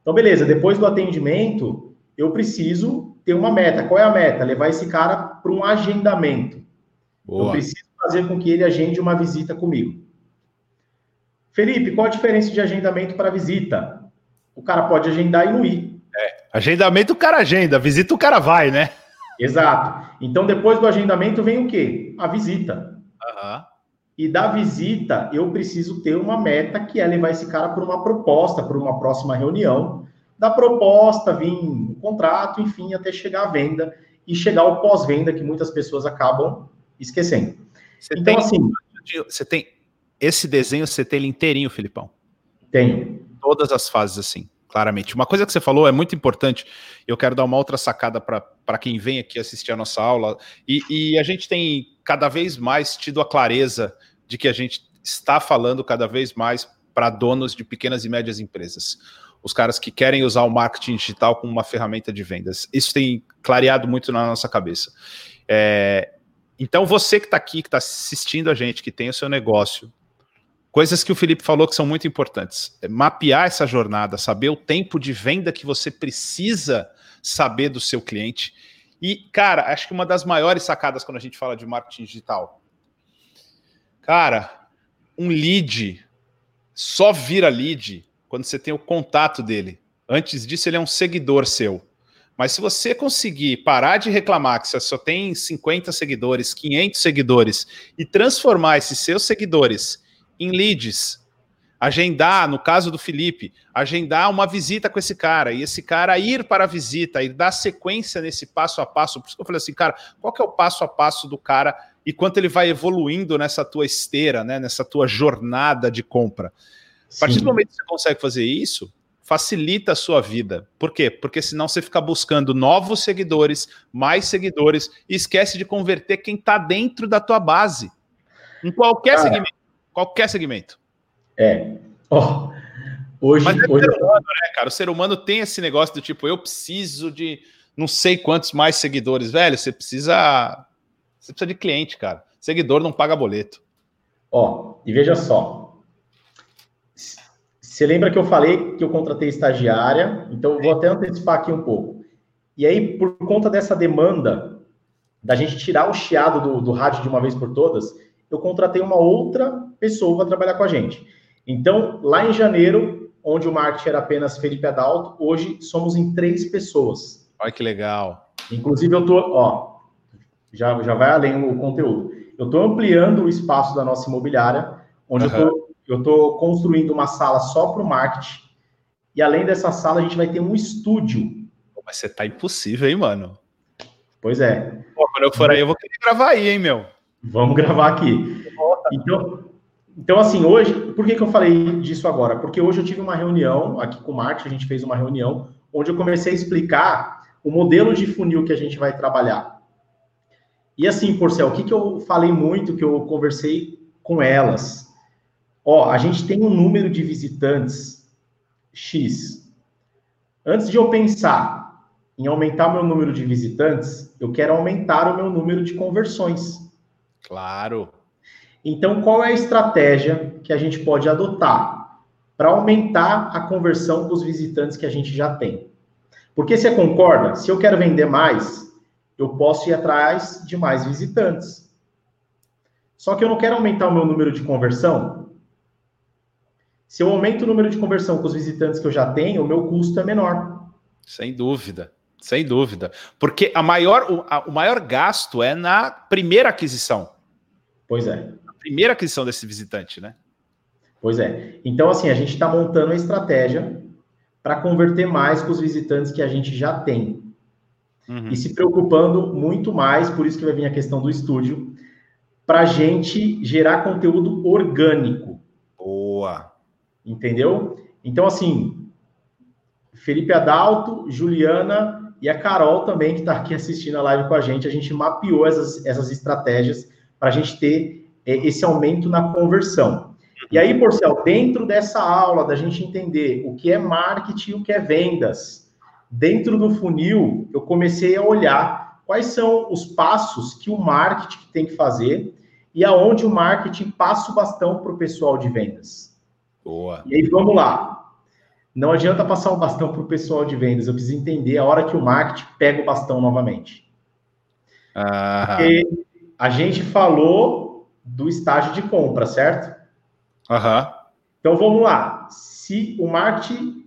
Então, beleza, depois do atendimento, eu preciso ter uma meta. Qual é a meta? Levar esse cara para um agendamento. Boa. Eu preciso fazer com que ele agende uma visita comigo. Felipe, qual a diferença de agendamento para visita? O cara pode agendar e não ir. É, agendamento o cara agenda, visita o cara vai, né? Exato. Então, depois do agendamento vem o quê? A visita. Uhum. E da visita, eu preciso ter uma meta que é levar esse cara para uma proposta, para uma próxima reunião, da proposta, vir o contrato, enfim, até chegar à venda e chegar ao pós-venda que muitas pessoas acabam esquecendo. Você então, tem, assim. Você tem esse desenho, você tem ele inteirinho, Filipão? Tenho. Todas as fases, assim, claramente. Uma coisa que você falou é muito importante. Eu quero dar uma outra sacada para quem vem aqui assistir a nossa aula. E, e a gente tem cada vez mais tido a clareza de que a gente está falando cada vez mais para donos de pequenas e médias empresas os caras que querem usar o marketing digital como uma ferramenta de vendas. Isso tem clareado muito na nossa cabeça. É, então, você que está aqui, que está assistindo a gente, que tem o seu negócio, coisas que o Felipe falou que são muito importantes. É mapear essa jornada, saber o tempo de venda que você precisa saber do seu cliente. E, cara, acho que uma das maiores sacadas quando a gente fala de marketing digital. Cara, um lead só vira lead quando você tem o contato dele. Antes disso, ele é um seguidor seu. Mas se você conseguir parar de reclamar que você só tem 50 seguidores, 500 seguidores e transformar esses seus seguidores em leads, agendar, no caso do Felipe, agendar uma visita com esse cara e esse cara ir para a visita e dar sequência nesse passo a passo. Por isso que eu falei assim, cara, qual que é o passo a passo do cara e quanto ele vai evoluindo nessa tua esteira, né, nessa tua jornada de compra. A partir Sim. do momento que você consegue fazer isso, facilita a sua vida. Por quê? Porque senão você fica buscando novos seguidores, mais seguidores, e esquece de converter quem está dentro da tua base. Em qualquer segmento. Qualquer segmento. É. Oh, hoje, Mas é hoje... Ser humano, né, cara? O ser humano tem esse negócio do tipo, eu preciso de não sei quantos mais seguidores, velho. Você precisa. Você precisa de cliente, cara. Seguidor não paga boleto. Ó, e veja só. Você lembra que eu falei que eu contratei estagiária? Então, vou até antecipar aqui um pouco. E aí, por conta dessa demanda da gente tirar o chiado do, do rádio de uma vez por todas, eu contratei uma outra pessoa para trabalhar com a gente. Então, lá em janeiro, onde o marketing era apenas Felipe Adalto, hoje somos em três pessoas. Olha que legal. Inclusive, eu tô, ó, já, já vai além o conteúdo. Eu estou ampliando o espaço da nossa imobiliária, onde uhum. eu estou construindo uma sala só para o marketing. E além dessa sala, a gente vai ter um estúdio. Mas você tá impossível, hein, mano? Pois é. Pô, quando eu for aí, eu vou querer gravar aí, hein, meu? Vamos gravar aqui. Então, então, assim, hoje, por que, que eu falei disso agora? Porque hoje eu tive uma reunião aqui com o marketing, a gente fez uma reunião onde eu comecei a explicar o modelo de funil que a gente vai trabalhar. E assim, Porcel, o que, que eu falei muito, que eu conversei com elas? Ó, a gente tem um número de visitantes X. Antes de eu pensar em aumentar meu número de visitantes, eu quero aumentar o meu número de conversões. Claro. Então, qual é a estratégia que a gente pode adotar para aumentar a conversão dos visitantes que a gente já tem? Porque você concorda? Se eu quero vender mais, eu posso ir atrás de mais visitantes. Só que eu não quero aumentar o meu número de conversão. Se eu aumento o número de conversão com os visitantes que eu já tenho, o meu custo é menor. Sem dúvida, sem dúvida. Porque a maior, o, a, o maior gasto é na primeira aquisição. Pois é. Primeira aquisição desse visitante, né? Pois é. Então, assim, a gente está montando a estratégia para converter mais com os visitantes que a gente já tem. Uhum. E se preocupando muito mais, por isso que vai vir a questão do estúdio, para a gente gerar conteúdo orgânico. Boa. Entendeu? Então, assim, Felipe Adalto, Juliana e a Carol também, que está aqui assistindo a live com a gente, a gente mapeou essas, essas estratégias para a gente ter esse aumento na conversão. E aí, Porcel, dentro dessa aula, da gente entender o que é marketing e o que é vendas, dentro do funil, eu comecei a olhar quais são os passos que o marketing tem que fazer e aonde o marketing passa o bastão para o pessoal de vendas. Boa. E aí, vamos lá. Não adianta passar o bastão para o pessoal de vendas, eu preciso entender a hora que o marketing pega o bastão novamente. Ah. Porque a gente falou do estágio de compra, certo? Uhum. Então vamos lá. Se o marketing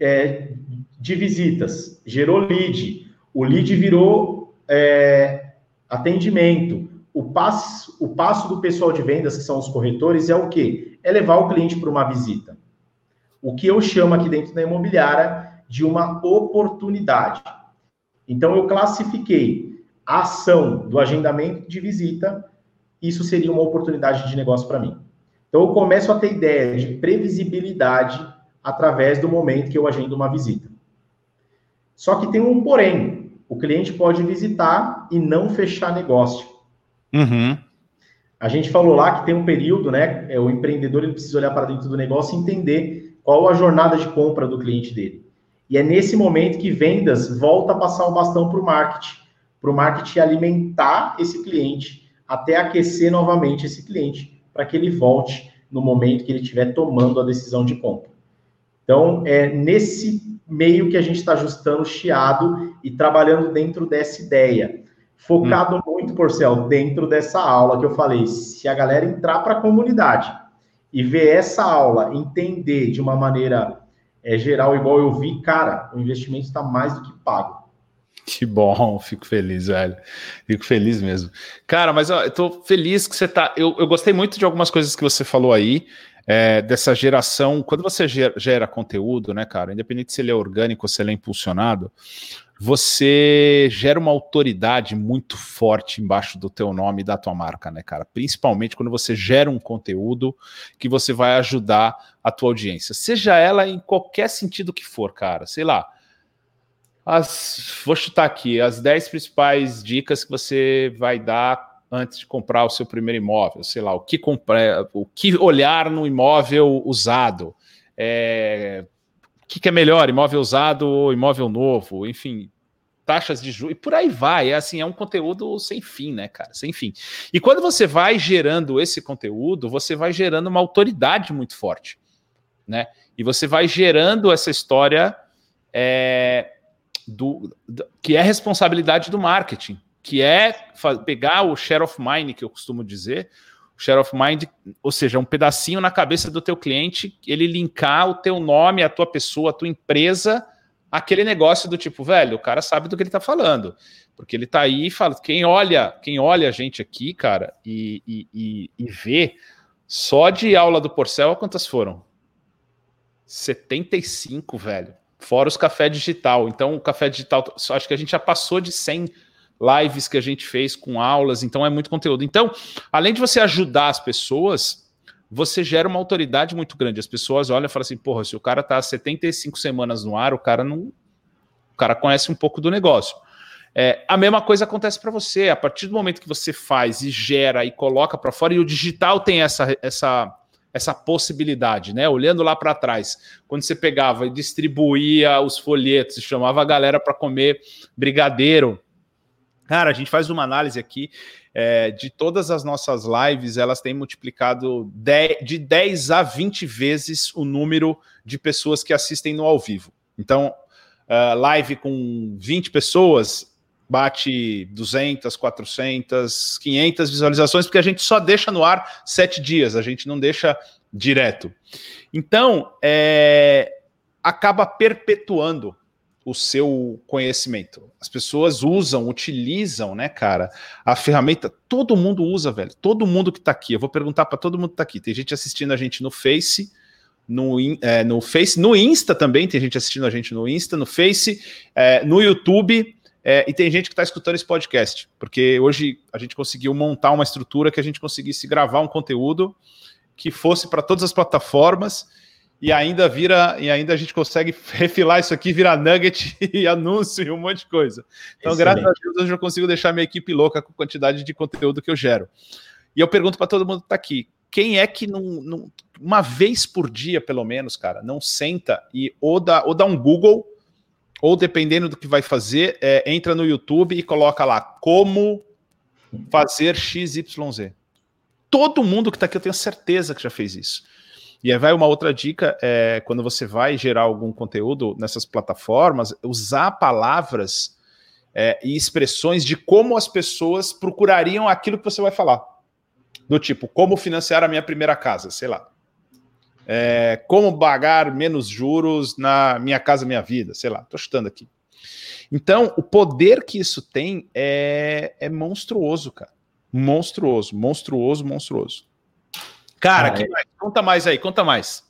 é, de visitas gerou lead, o lead virou é, atendimento, o passo, o passo do pessoal de vendas, que são os corretores, é o quê? É levar o cliente para uma visita. O que eu chamo aqui dentro da imobiliária de uma oportunidade. Então eu classifiquei a ação do agendamento de visita, isso seria uma oportunidade de negócio para mim. Então, eu começo a ter ideia de previsibilidade através do momento que eu agendo uma visita. Só que tem um porém. O cliente pode visitar e não fechar negócio. Uhum. A gente falou lá que tem um período, né? É, o empreendedor ele precisa olhar para dentro do negócio e entender qual a jornada de compra do cliente dele. E é nesse momento que vendas volta a passar o bastão para o marketing, para o marketing alimentar esse cliente até aquecer novamente esse cliente para que ele volte no momento que ele estiver tomando a decisão de compra. Então, é nesse meio que a gente está ajustando o chiado e trabalhando dentro dessa ideia. Focado hum. muito, Porcel, dentro dessa aula que eu falei. Se a galera entrar para a comunidade e ver essa aula, entender de uma maneira é, geral, igual eu vi, cara, o investimento está mais do que pago. Que bom, fico feliz, velho. Fico feliz mesmo. Cara, mas ó, eu tô feliz que você tá. Eu, eu gostei muito de algumas coisas que você falou aí, é, dessa geração. Quando você gera, gera, conteúdo, né, cara, independente se ele é orgânico ou se ele é impulsionado, você gera uma autoridade muito forte embaixo do teu nome e da tua marca, né, cara? Principalmente quando você gera um conteúdo que você vai ajudar a tua audiência, seja ela em qualquer sentido que for, cara. Sei lá. As, vou chutar aqui as 10 principais dicas que você vai dar antes de comprar o seu primeiro imóvel, sei lá, o que comprar, o que olhar no imóvel usado, é, o que, que, é melhor, imóvel usado ou imóvel novo, enfim, taxas de juros, e por aí vai. É assim, é um conteúdo sem fim, né, cara? Sem fim. E quando você vai gerando esse conteúdo, você vai gerando uma autoridade muito forte, né? E você vai gerando essa história é, do, do, que é responsabilidade do marketing, que é pegar o share of mind, que eu costumo dizer, share of mind, ou seja, um pedacinho na cabeça do teu cliente, ele linkar o teu nome, a tua pessoa, a tua empresa, aquele negócio do tipo, velho, o cara sabe do que ele tá falando, porque ele tá aí e fala, quem olha, quem olha a gente aqui, cara, e, e, e, e vê, só de aula do Porcel, quantas foram? 75, velho. Fora os café digital. Então, o café digital, acho que a gente já passou de 100 lives que a gente fez com aulas, então é muito conteúdo. Então, além de você ajudar as pessoas, você gera uma autoridade muito grande. As pessoas olham e falam assim: porra, se o cara tá 75 semanas no ar, o cara não. O cara conhece um pouco do negócio. É, a mesma coisa acontece para você. A partir do momento que você faz e gera e coloca para fora, e o digital tem essa, essa, essa possibilidade, né? Olhando lá para trás, quando você pegava e distribuía os folhetos chamava a galera para comer brigadeiro Cara, a gente faz uma análise aqui é, de todas as nossas lives, elas têm multiplicado de 10 a 20 vezes o número de pessoas que assistem no ao vivo. Então, uh, live com 20 pessoas bate 200, 400, 500 visualizações, porque a gente só deixa no ar sete dias, a gente não deixa direto. Então, é, acaba perpetuando o seu conhecimento. As pessoas usam, utilizam, né, cara, a ferramenta. Todo mundo usa, velho. Todo mundo que tá aqui. Eu vou perguntar para todo mundo que tá aqui. Tem gente assistindo a gente no Face, no, é, no Face, no Insta também. Tem gente assistindo a gente no Insta, no Face, é, no YouTube. É, e tem gente que está escutando esse podcast, porque hoje a gente conseguiu montar uma estrutura que a gente conseguisse gravar um conteúdo que fosse para todas as plataformas e ainda vira, e ainda a gente consegue refilar isso aqui, virar nugget e anúncio e um monte de coisa. Então, Excelente. graças a Deus, hoje eu consigo deixar minha equipe louca com a quantidade de conteúdo que eu gero. E eu pergunto para todo mundo que está aqui: quem é que não, não, uma vez por dia, pelo menos, cara, não senta e ou dá, ou dá um Google, ou dependendo do que vai fazer, é, entra no YouTube e coloca lá como fazer XYZ. Todo mundo que está aqui, eu tenho certeza que já fez isso. E aí vai uma outra dica, é, quando você vai gerar algum conteúdo nessas plataformas, usar palavras é, e expressões de como as pessoas procurariam aquilo que você vai falar. Do tipo, como financiar a minha primeira casa, sei lá. É, como pagar menos juros na minha casa, minha vida, sei lá, tô chutando aqui. Então, o poder que isso tem é, é monstruoso, cara. Monstruoso, monstruoso, monstruoso. Cara, ah, que é. mais? conta mais aí, conta mais.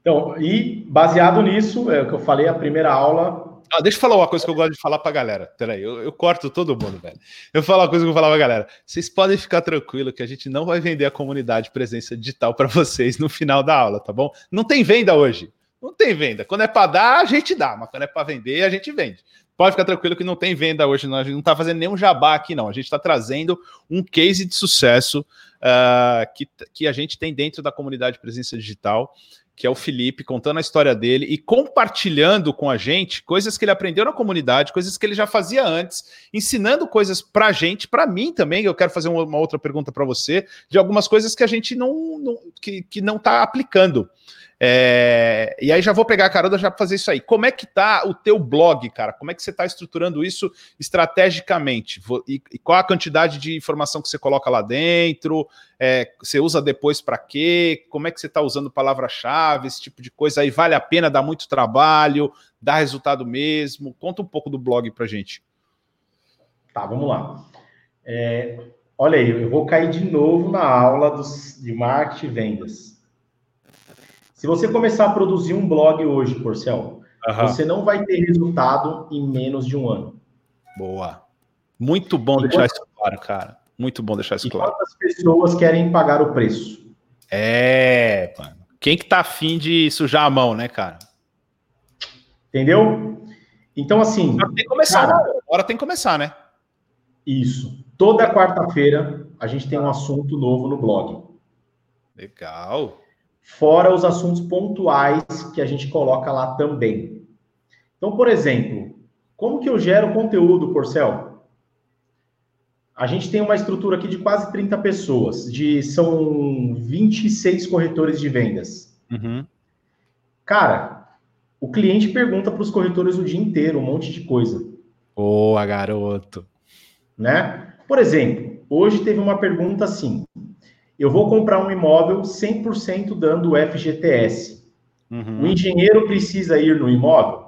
Então, e baseado nisso, é o que eu falei, a primeira aula. Ah, deixa eu falar uma coisa que eu gosto de falar pra galera. Peraí, eu, eu corto todo mundo, velho. Eu falar uma coisa que eu pra galera. Vocês podem ficar tranquilo que a gente não vai vender a comunidade presença digital para vocês no final da aula, tá bom? Não tem venda hoje. Não tem venda. Quando é para dar, a gente dá, mas quando é para vender, a gente vende. Pode ficar tranquilo que não tem venda hoje, não. a gente não está fazendo nenhum jabá aqui, não. A gente está trazendo um case de sucesso uh, que, que a gente tem dentro da comunidade Presença Digital, que é o Felipe, contando a história dele e compartilhando com a gente coisas que ele aprendeu na comunidade, coisas que ele já fazia antes, ensinando coisas para a gente, para mim também. Eu quero fazer uma, outra pergunta para você, de algumas coisas que a gente não, não que, que não está aplicando. É, e aí já vou pegar a carona já para fazer isso aí. Como é que tá o teu blog, cara? Como é que você está estruturando isso estrategicamente? E, e, qual a quantidade de informação que você coloca lá dentro? É, você usa depois para quê? Como é que você está usando palavra-chave, esse tipo de coisa aí? Vale a pena dar muito trabalho? Dá resultado mesmo? Conta um pouco do blog para gente. Tá, vamos lá. É, olha aí, eu vou cair de novo na aula dos, de marketing e vendas. Se você começar a produzir um blog hoje, Porcel, uhum. você não vai ter resultado em menos de um ano. Boa. Muito bom e deixar isso claro, cara. Muito bom deixar isso e claro. Quantas pessoas querem pagar o preço? É, mano. Quem que tá afim de sujar a mão, né, cara? Entendeu? Então, assim. Tem que começar, cara, né? Agora tem que começar, né? Isso. Toda quarta-feira a gente tem um assunto novo no blog. Legal. Fora os assuntos pontuais que a gente coloca lá também. Então, por exemplo, como que eu gero conteúdo, Porcel? A gente tem uma estrutura aqui de quase 30 pessoas, de são 26 corretores de vendas. Uhum. Cara, o cliente pergunta para os corretores o dia inteiro um monte de coisa. Boa, garoto. Né? Por exemplo, hoje teve uma pergunta assim: eu vou comprar um imóvel 100% dando FGTS. Uhum. O engenheiro precisa ir no imóvel?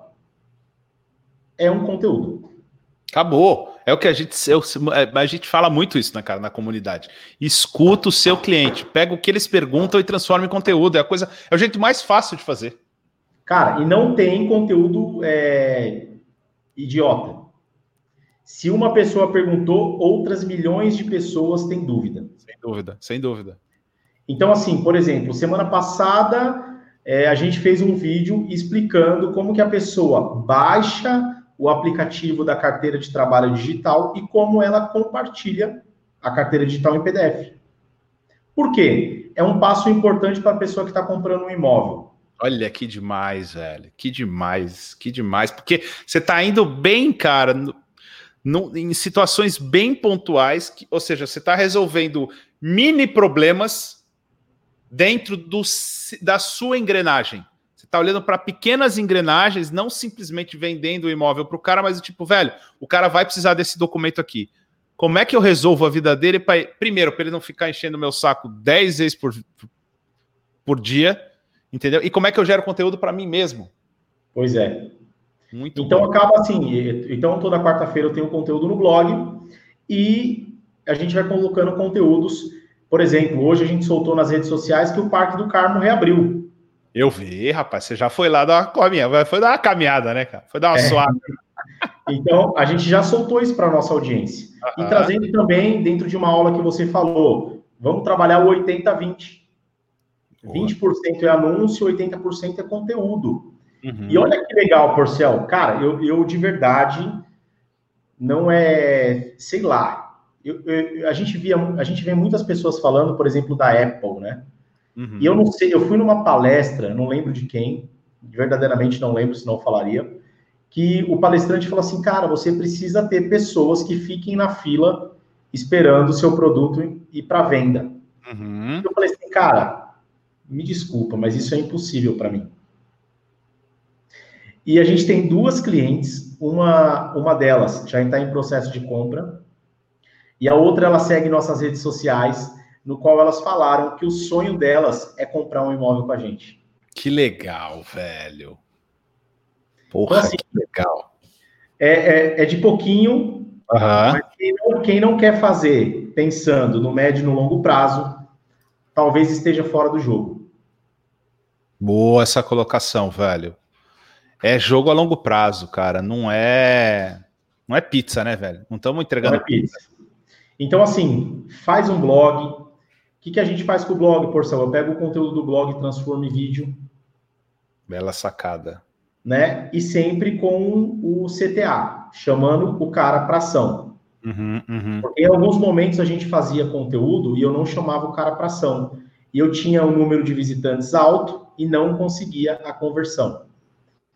É um conteúdo. Acabou. É o que a gente, eu, é, a gente fala muito isso na, cara, na comunidade. Escuta o seu cliente, pega o que eles perguntam e transforma em conteúdo. É a coisa, é o jeito mais fácil de fazer. Cara, e não tem conteúdo é, idiota. Se uma pessoa perguntou, outras milhões de pessoas têm dúvida. Sem dúvida, sem dúvida. Então, assim, por exemplo, semana passada é, a gente fez um vídeo explicando como que a pessoa baixa o aplicativo da carteira de trabalho digital e como ela compartilha a carteira digital em PDF. Por quê? É um passo importante para a pessoa que está comprando um imóvel. Olha que demais, velho. Que demais, que demais. Porque você está indo bem, cara, no, em situações bem pontuais, que, ou seja, você está resolvendo mini problemas dentro do, da sua engrenagem. Você está olhando para pequenas engrenagens, não simplesmente vendendo o imóvel para o cara, mas tipo, velho, o cara vai precisar desse documento aqui. Como é que eu resolvo a vida dele? Pra, primeiro, para ele não ficar enchendo meu saco 10 vezes por, por dia, entendeu? E como é que eu gero conteúdo para mim mesmo? Pois é. Muito então bom. acaba assim, então toda quarta-feira eu tenho conteúdo no blog e a gente vai colocando conteúdos. Por exemplo, hoje a gente soltou nas redes sociais que o Parque do Carmo reabriu. Eu vi, rapaz, você já foi lá dar uma caminhada, foi dar uma caminhada, né, cara? Foi dar uma é. suave. Então, a gente já soltou isso para nossa audiência. E trazendo também, dentro de uma aula que você falou, vamos trabalhar o 80-20. 20% é anúncio, 80% é conteúdo. Uhum. E olha que legal, Porcel. Cara, eu, eu de verdade não é, sei lá. Eu, eu, a gente via, a gente vê muitas pessoas falando, por exemplo, da Apple, né? Uhum. E eu não sei, eu fui numa palestra, não lembro de quem, verdadeiramente não lembro, se não falaria, que o palestrante falou assim, cara, você precisa ter pessoas que fiquem na fila esperando o seu produto ir para venda. Uhum. Eu falei assim, cara, me desculpa, mas isso é impossível para mim. E a gente tem duas clientes, uma, uma delas já está em processo de compra, e a outra ela segue nossas redes sociais, no qual elas falaram que o sonho delas é comprar um imóvel com a gente. Que legal, velho. Porra, então, assim, que legal. É, é, é de pouquinho, uhum. mas quem não, quem não quer fazer pensando no médio e no longo prazo, talvez esteja fora do jogo. Boa essa colocação, velho. É jogo a longo prazo, cara. Não é. Não é pizza, né, velho? Não estamos entregando não é pizza. Então, assim, faz um blog. O que, que a gente faz com o blog, Porcel? Eu pego o conteúdo do blog, transformo em vídeo. Bela sacada. Né? E sempre com o CTA, chamando o cara para ação. Uhum, uhum. Porque em alguns momentos a gente fazia conteúdo e eu não chamava o cara para ação. E eu tinha um número de visitantes alto e não conseguia a conversão.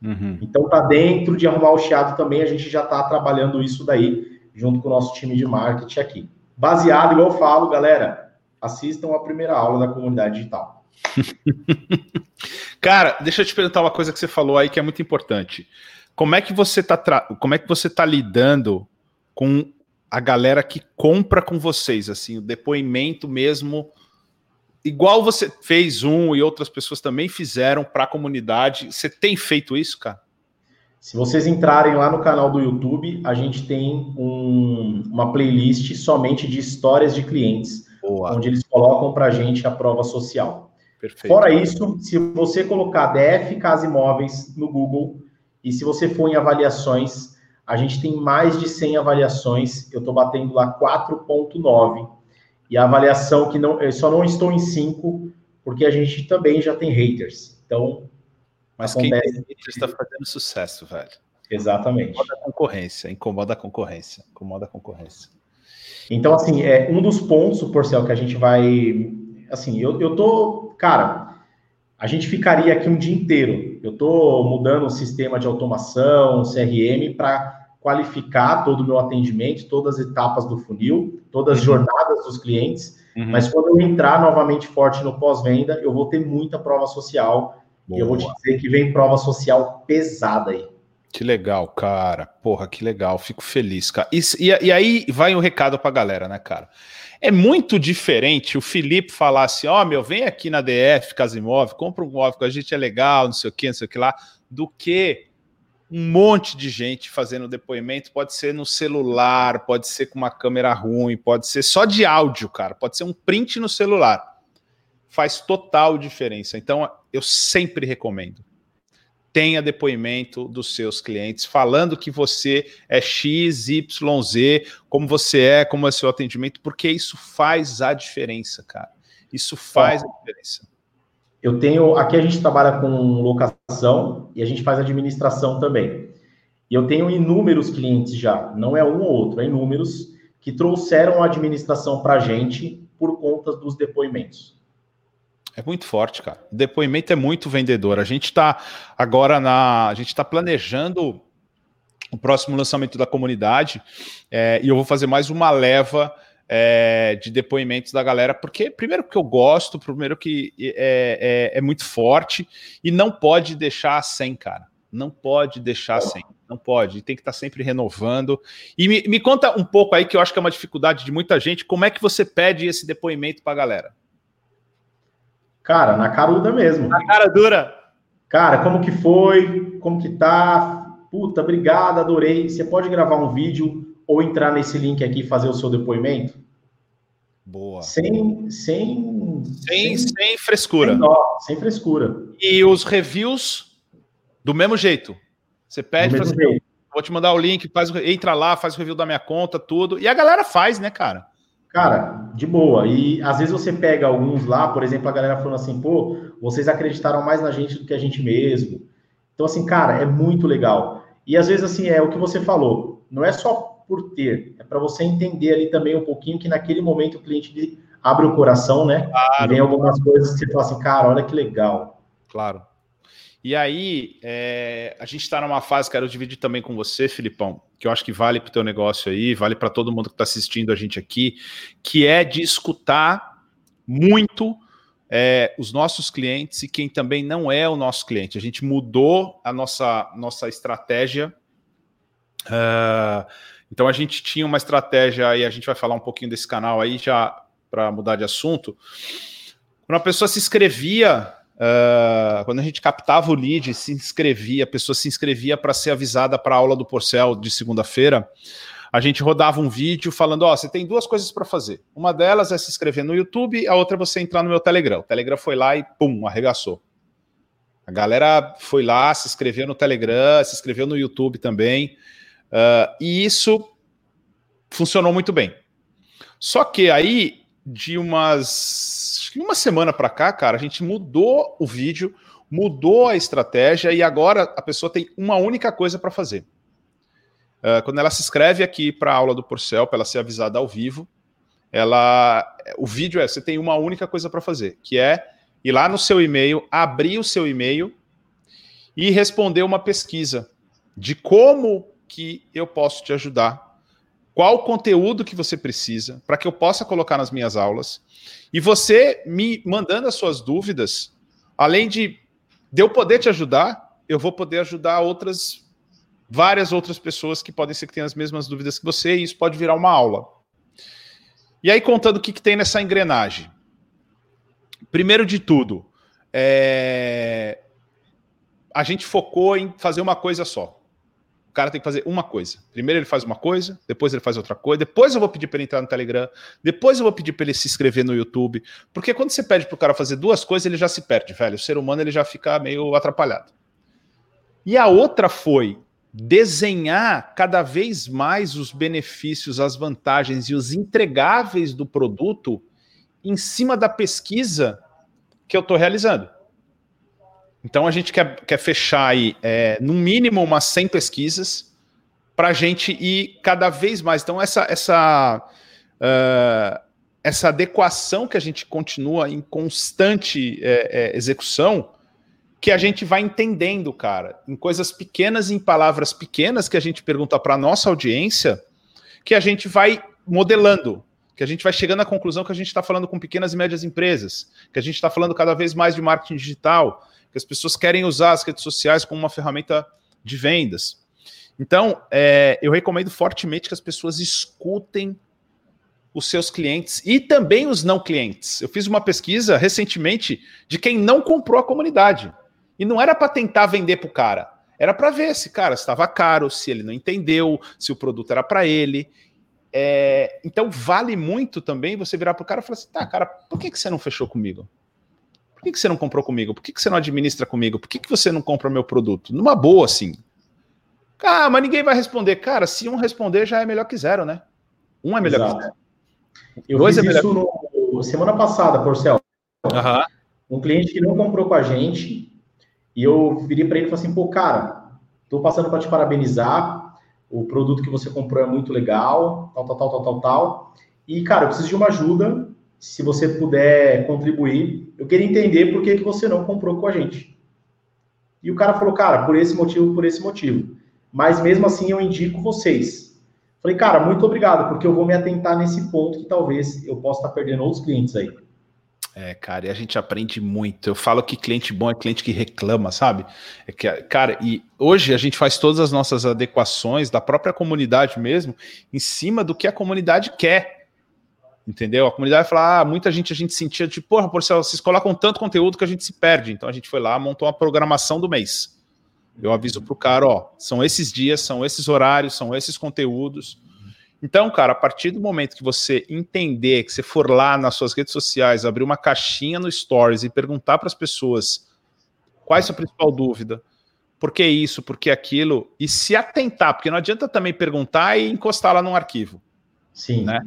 Uhum. Então tá dentro de arrumar o chiado também, a gente já está trabalhando isso daí, junto com o nosso time de marketing aqui. Baseado, igual eu falo, galera, assistam a primeira aula da comunidade digital. Cara, deixa eu te perguntar uma coisa que você falou aí que é muito importante. Como é que você tá tra... como é que você tá lidando com a galera que compra com vocês, assim, o depoimento mesmo igual você fez um e outras pessoas também fizeram para a comunidade. Você tem feito isso, cara? Se vocês entrarem lá no canal do YouTube, a gente tem um, uma playlist somente de histórias de clientes, Boa. onde eles colocam para a gente a prova social. Perfeito. Fora isso, se você colocar DF Casa Imóveis no Google E se você for em avaliações, a gente tem mais de 100 avaliações, eu estou batendo lá 4.9. E a avaliação que não, eu só não estou em 5, porque a gente também já tem haters. Então, mas acontece... quem tem haters está fazendo sucesso, velho. Exatamente. Incomoda a concorrência, incomoda a concorrência, incomoda a concorrência. Então, assim, é um dos pontos, Porcel, que a gente vai. Assim, eu, eu tô. Cara, a gente ficaria aqui um dia inteiro. Eu tô mudando o sistema de automação, CRM, para qualificar todo o meu atendimento, todas as etapas do funil, todas as uhum. jornadas dos clientes. Uhum. Mas quando eu entrar novamente forte no pós-venda, eu vou ter muita prova social. Boa. E eu vou te dizer que vem prova social pesada aí. Que legal, cara. Porra, que legal. Fico feliz, cara. E, e, e aí vai um recado pra galera, né, cara? É muito diferente o Felipe falar assim: ó, oh, meu, vem aqui na DF, Casa Imóvel, compra um móvel com a gente, é legal, não sei o que, não sei o que lá, do que um monte de gente fazendo depoimento. Pode ser no celular, pode ser com uma câmera ruim, pode ser só de áudio, cara, pode ser um print no celular. Faz total diferença. Então, eu sempre recomendo tenha depoimento dos seus clientes falando que você é X, Y, Z, como você é, como é seu atendimento, porque isso faz a diferença, cara. Isso faz a diferença. Eu tenho. Aqui a gente trabalha com locação e a gente faz administração também. E eu tenho inúmeros clientes já, não é um ou outro, é inúmeros, que trouxeram a administração para a gente por conta dos depoimentos. É muito forte, cara. Depoimento é muito vendedor. A gente está agora na. A gente está planejando o próximo lançamento da comunidade é, e eu vou fazer mais uma leva é, de depoimentos da galera, porque primeiro que eu gosto, primeiro que é, é, é muito forte e não pode deixar sem, cara. Não pode deixar sem. Não pode, tem que estar tá sempre renovando. E me, me conta um pouco aí, que eu acho que é uma dificuldade de muita gente, como é que você pede esse depoimento para a galera? Cara, na caruda mesmo. Na cara dura. Cara, como que foi? Como que tá? Puta, obrigado, adorei. Você pode gravar um vídeo ou entrar nesse link aqui e fazer o seu depoimento? Boa. Sem, sem, sem, sem frescura. Sem, dó, sem, frescura. E os reviews do mesmo jeito. Você pede, fazer, jeito. vou te mandar o link, faz, entra lá, faz o review da minha conta, tudo. E a galera faz, né, cara? Cara, de boa. E às vezes você pega alguns lá, por exemplo, a galera falando assim, pô, vocês acreditaram mais na gente do que a gente mesmo. Então, assim, cara, é muito legal. E às vezes, assim, é o que você falou, não é só por ter, é para você entender ali também um pouquinho que naquele momento o cliente abre o coração, né? Claro. E vem algumas coisas que você fala assim, cara, olha que legal. Claro. E aí, é, a gente está numa fase, quero dividir também com você, Filipão, que eu acho que vale para o teu negócio aí, vale para todo mundo que está assistindo a gente aqui, que é de escutar muito é, os nossos clientes e quem também não é o nosso cliente. A gente mudou a nossa, nossa estratégia. Uh, então a gente tinha uma estratégia, e a gente vai falar um pouquinho desse canal aí já para mudar de assunto. Quando a pessoa se inscrevia Uh, quando a gente captava o lead, se inscrevia, a pessoa se inscrevia para ser avisada para a aula do Porcel de segunda-feira. A gente rodava um vídeo falando: Ó, oh, você tem duas coisas para fazer. Uma delas é se inscrever no YouTube, a outra é você entrar no meu Telegram. O Telegram foi lá e pum, arregaçou. A galera foi lá, se inscreveu no Telegram, se inscreveu no YouTube também. Uh, e isso funcionou muito bem. Só que aí, de umas uma semana para cá, cara, a gente mudou o vídeo, mudou a estratégia e agora a pessoa tem uma única coisa para fazer. Uh, quando ela se inscreve aqui para a aula do Porcel, para ela ser avisada ao vivo, ela, o vídeo é, você tem uma única coisa para fazer, que é ir lá no seu e-mail, abrir o seu e-mail e responder uma pesquisa de como que eu posso te ajudar, qual o conteúdo que você precisa para que eu possa colocar nas minhas aulas e você me mandando as suas dúvidas, além de, de eu poder te ajudar, eu vou poder ajudar outras, várias outras pessoas que podem ser que tenham as mesmas dúvidas que você, e isso pode virar uma aula. E aí, contando o que, que tem nessa engrenagem. Primeiro de tudo, é... a gente focou em fazer uma coisa só cara tem que fazer uma coisa. Primeiro ele faz uma coisa, depois ele faz outra coisa, depois eu vou pedir para ele entrar no Telegram, depois eu vou pedir para ele se inscrever no YouTube. Porque quando você pede para o cara fazer duas coisas, ele já se perde, velho. O ser humano ele já fica meio atrapalhado. E a outra foi desenhar cada vez mais os benefícios, as vantagens e os entregáveis do produto em cima da pesquisa que eu estou realizando. Então a gente quer, quer fechar aí, é, no mínimo, umas 100 pesquisas para a gente ir cada vez mais. Então, essa, essa, uh, essa adequação que a gente continua em constante é, é, execução, que a gente vai entendendo, cara, em coisas pequenas, em palavras pequenas que a gente pergunta para nossa audiência, que a gente vai modelando, que a gente vai chegando à conclusão que a gente está falando com pequenas e médias empresas, que a gente está falando cada vez mais de marketing digital, que as pessoas querem usar as redes sociais como uma ferramenta de vendas. Então, é, eu recomendo fortemente que as pessoas escutem os seus clientes e também os não clientes. Eu fiz uma pesquisa recentemente de quem não comprou a comunidade. E não era para tentar vender para o cara, era para ver se cara estava caro, se ele não entendeu, se o produto era para ele. É, então vale muito também você virar para o cara e falar assim: tá, cara, por que, que você não fechou comigo? Por que, que você não comprou comigo? Por que, que você não administra comigo? Por que, que você não compra meu produto? Numa boa, assim. Ah, mas ninguém vai responder. Cara, se um responder já é melhor que zero, né? Um é melhor Exato. que zero. Eu Dois fiz é isso no, semana passada, Porcel. Uhum. Um cliente que não comprou com a gente, e eu virei para ele e falei assim, pô, cara, tô passando para te parabenizar, o produto que você comprou é muito legal, tal, tal, tal, tal, tal, tal. E, cara, eu preciso de uma ajuda, se você puder contribuir. Eu queria entender por que, que você não comprou com a gente. E o cara falou, cara, por esse motivo, por esse motivo mas mesmo assim eu indico vocês. Falei, cara, muito obrigado, porque eu vou me atentar nesse ponto que talvez eu possa estar perdendo outros clientes aí. É, cara, e a gente aprende muito. Eu falo que cliente bom é cliente que reclama, sabe? É que, cara, e hoje a gente faz todas as nossas adequações da própria comunidade mesmo, em cima do que a comunidade quer. Entendeu? A comunidade fala, ah, muita gente a gente sentia tipo, porra, por vocês colocam tanto conteúdo que a gente se perde. Então a gente foi lá, montou uma programação do mês. Eu aviso para o cara, ó, são esses dias, são esses horários, são esses conteúdos. Então, cara, a partir do momento que você entender, que você for lá nas suas redes sociais, abrir uma caixinha no Stories e perguntar para as pessoas qual é a sua principal dúvida, por que isso, por que aquilo, e se atentar, porque não adianta também perguntar e encostar lá num arquivo. Sim. Né?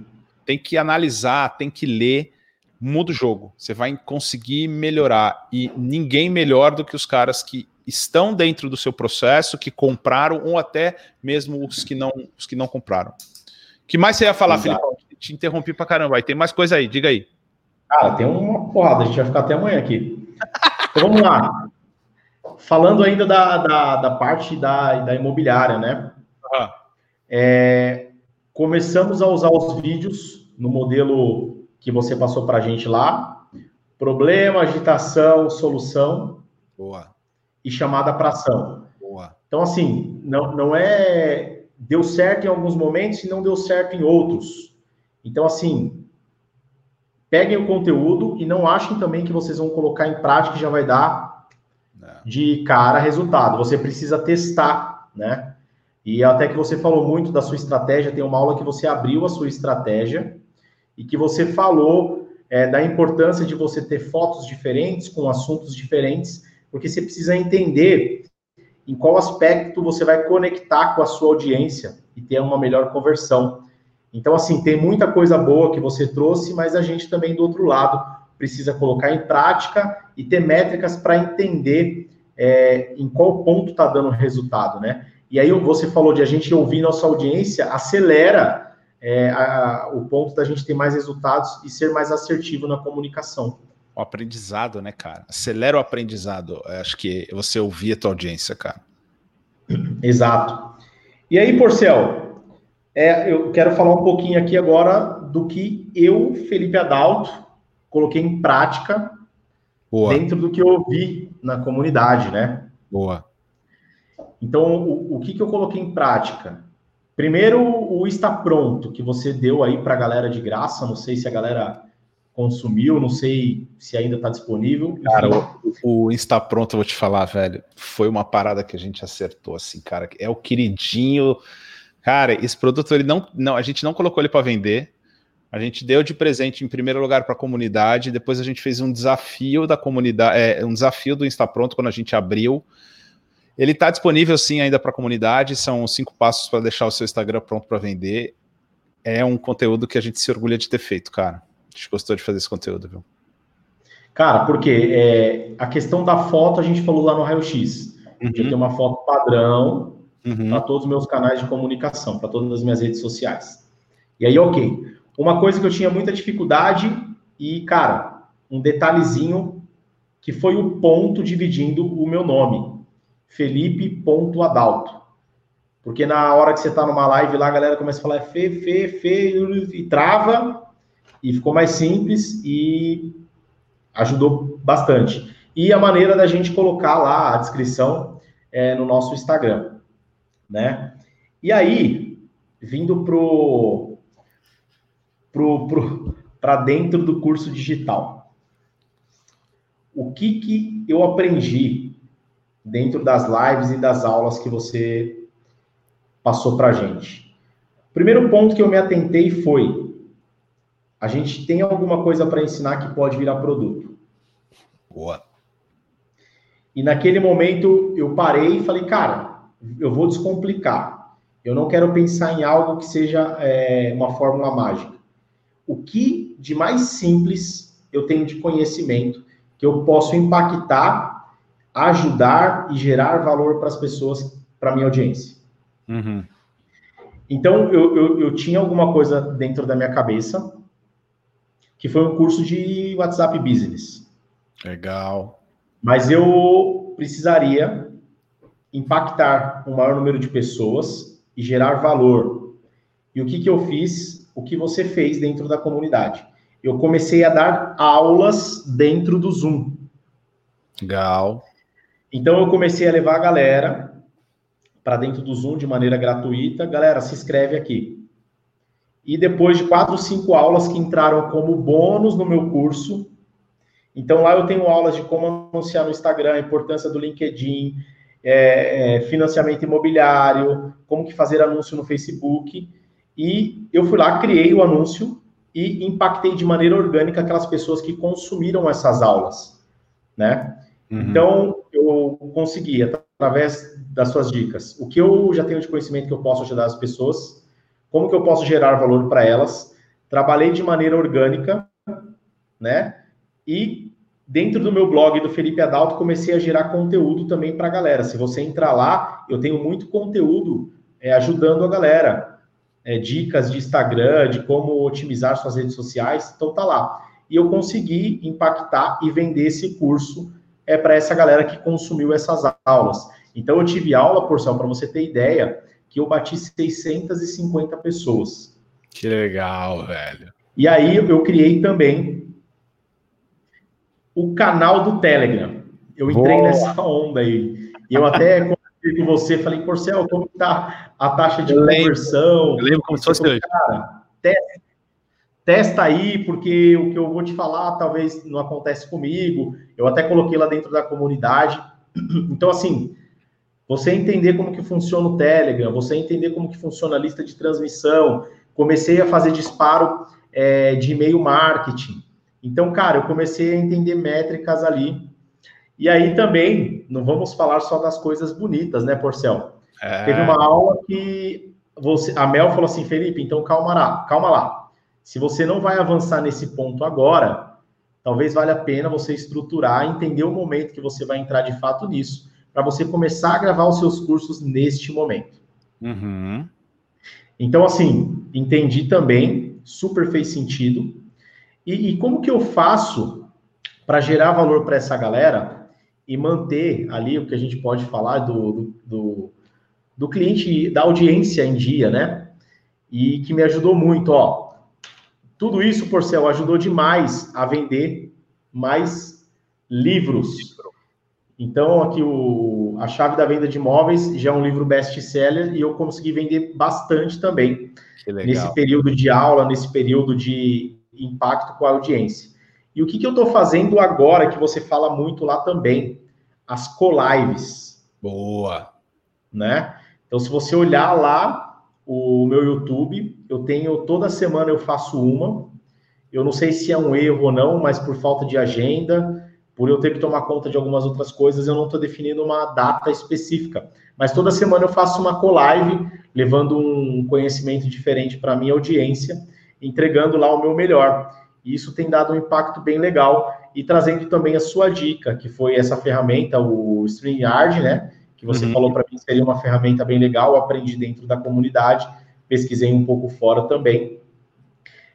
Tem que analisar, tem que ler, muda o jogo. Você vai conseguir melhorar. E ninguém melhor do que os caras que estão dentro do seu processo, que compraram, ou até mesmo os que não, os que não compraram. O que mais você ia falar, Felipe? Te interrompi pra caramba. Aí tem mais coisa aí, diga aí. Cara, tem uma porrada, a gente vai ficar até amanhã aqui. Então vamos lá. Falando ainda da, da, da parte da, da imobiliária, né? Uhum. É, começamos a usar os vídeos no modelo que você passou para a gente lá. Problema, agitação, solução. Boa e chamada para ação. Boa. Então, assim, não, não é. Deu certo em alguns momentos e não deu certo em outros. Então, assim, peguem o conteúdo e não achem também que vocês vão colocar em prática e já vai dar não. de cara resultado. Você precisa testar, né? E até que você falou muito da sua estratégia, tem uma aula que você abriu a sua estratégia e que você falou é, da importância de você ter fotos diferentes, com assuntos diferentes, porque você precisa entender em qual aspecto você vai conectar com a sua audiência e ter uma melhor conversão. Então, assim, tem muita coisa boa que você trouxe, mas a gente também, do outro lado, precisa colocar em prática e ter métricas para entender é, em qual ponto está dando resultado, né? E aí você falou de a gente ouvir nossa audiência, acelera é, a, o ponto da gente ter mais resultados e ser mais assertivo na comunicação o aprendizado, né, cara? Acelera o aprendizado. Eu acho que você ouvir a tua audiência, cara. Exato. E aí, Porcel, é, eu quero falar um pouquinho aqui agora do que eu, Felipe Adalto, coloquei em prática Boa. dentro do que eu ouvi na comunidade, né? Boa. Então, o, o que, que eu coloquei em prática? Primeiro, o está pronto que você deu aí para a galera de graça. Não sei se a galera consumiu, não sei se ainda está disponível. Cara, o, o Pronto, eu vou te falar, velho, foi uma parada que a gente acertou, assim, cara. É o queridinho. Cara, esse produto, ele não, não a gente não colocou ele para vender. A gente deu de presente em primeiro lugar para a comunidade, depois a gente fez um desafio da comunidade, é, um desafio do Insta Pronto quando a gente abriu. Ele está disponível sim ainda para a comunidade. São cinco passos para deixar o seu Instagram pronto para vender. É um conteúdo que a gente se orgulha de ter feito, cara. A gente gostou de fazer esse conteúdo, viu? Cara, porque é, a questão da foto a gente falou lá no raio-x. Uhum. Eu tenho uma foto padrão uhum. para todos os meus canais de comunicação, para todas as minhas redes sociais. E aí, ok. Uma coisa que eu tinha muita dificuldade e, cara, um detalhezinho que foi o ponto dividindo o meu nome. Felipe.adalto. Porque na hora que você está numa live lá, a galera começa a falar Fê, Fê, Fê, e trava, e ficou mais simples e ajudou bastante. E a maneira da gente colocar lá a descrição é, no nosso Instagram, né? E aí, vindo pro pro, pro para dentro do curso digital. O que que eu aprendi dentro das lives e das aulas que você passou para a gente? O primeiro ponto que eu me atentei foi: a gente tem alguma coisa para ensinar que pode virar produto. Boa. E naquele momento eu parei e falei, cara, eu vou descomplicar. Eu não quero pensar em algo que seja é, uma fórmula mágica. O que de mais simples eu tenho de conhecimento que eu posso impactar, ajudar e gerar valor para as pessoas, para a minha audiência. Uhum. Então, eu, eu, eu tinha alguma coisa dentro da minha cabeça, que foi um curso de WhatsApp Business. Legal. Mas eu precisaria impactar um maior número de pessoas e gerar valor. E o que, que eu fiz? O que você fez dentro da comunidade? Eu comecei a dar aulas dentro do Zoom. Legal. Então eu comecei a levar a galera para dentro do Zoom de maneira gratuita. Galera, se inscreve aqui. E depois de quatro, cinco aulas que entraram como bônus no meu curso, então lá eu tenho aulas de como anunciar no Instagram, a importância do LinkedIn, é, é, financiamento imobiliário, como que fazer anúncio no Facebook. E eu fui lá, criei o anúncio e impactei de maneira orgânica aquelas pessoas que consumiram essas aulas, né? Uhum. Então, eu consegui, através das suas dicas, o que eu já tenho de conhecimento que eu posso ajudar as pessoas, como que eu posso gerar valor para elas, trabalhei de maneira orgânica, né? E dentro do meu blog do Felipe Adalto, comecei a gerar conteúdo também para a galera. Se você entrar lá, eu tenho muito conteúdo é, ajudando a galera. É, dicas de Instagram, de como otimizar suas redes sociais, então tá lá. E eu consegui impactar e vender esse curso é, para essa galera que consumiu essas aulas. Então eu tive aula, porção, para você ter ideia, que eu bati 650 pessoas. Que legal, velho. E aí eu criei também o canal do Telegram. Eu entrei Boa. nessa onda aí. E eu até conversei com você, falei, Porcel, como está a taxa de eu conversão? Eu lembro como se fosse hoje. Cara, testa, testa aí, porque o que eu vou te falar talvez não acontece comigo. Eu até coloquei lá dentro da comunidade. Então, assim, você entender como que funciona o Telegram, você entender como que funciona a lista de transmissão. Comecei a fazer disparo é, de e-mail marketing. Então, cara, eu comecei a entender métricas ali. E aí também, não vamos falar só das coisas bonitas, né, Porcel? É... Teve uma aula que você, a Mel falou assim, Felipe, então calma lá, calma lá. Se você não vai avançar nesse ponto agora, talvez valha a pena você estruturar, entender o momento que você vai entrar de fato nisso, para você começar a gravar os seus cursos neste momento. Uhum. Então, assim, entendi também, super fez sentido. E, e como que eu faço para gerar valor para essa galera e manter ali o que a gente pode falar do, do, do, do cliente, da audiência em dia, né? E que me ajudou muito, ó. Tudo isso, Porcel, ajudou demais a vender mais livros. Então, aqui o A Chave da Venda de Imóveis já é um livro best-seller e eu consegui vender bastante também. Nesse período de aula, nesse período de impacto com a audiência. E o que, que eu estou fazendo agora, que você fala muito lá também? As co-lives. Boa. Né? Então, se você olhar lá o meu YouTube, eu tenho toda semana eu faço uma. Eu não sei se é um erro ou não, mas por falta de agenda, por eu ter que tomar conta de algumas outras coisas, eu não estou definindo uma data específica. Mas toda semana eu faço uma co-live, levando um conhecimento diferente para a minha audiência, entregando lá o meu melhor. E isso tem dado um impacto bem legal e trazendo também a sua dica, que foi essa ferramenta, o StreamYard, né? Que você uhum. falou para mim seria uma ferramenta bem legal, aprendi dentro da comunidade, pesquisei um pouco fora também.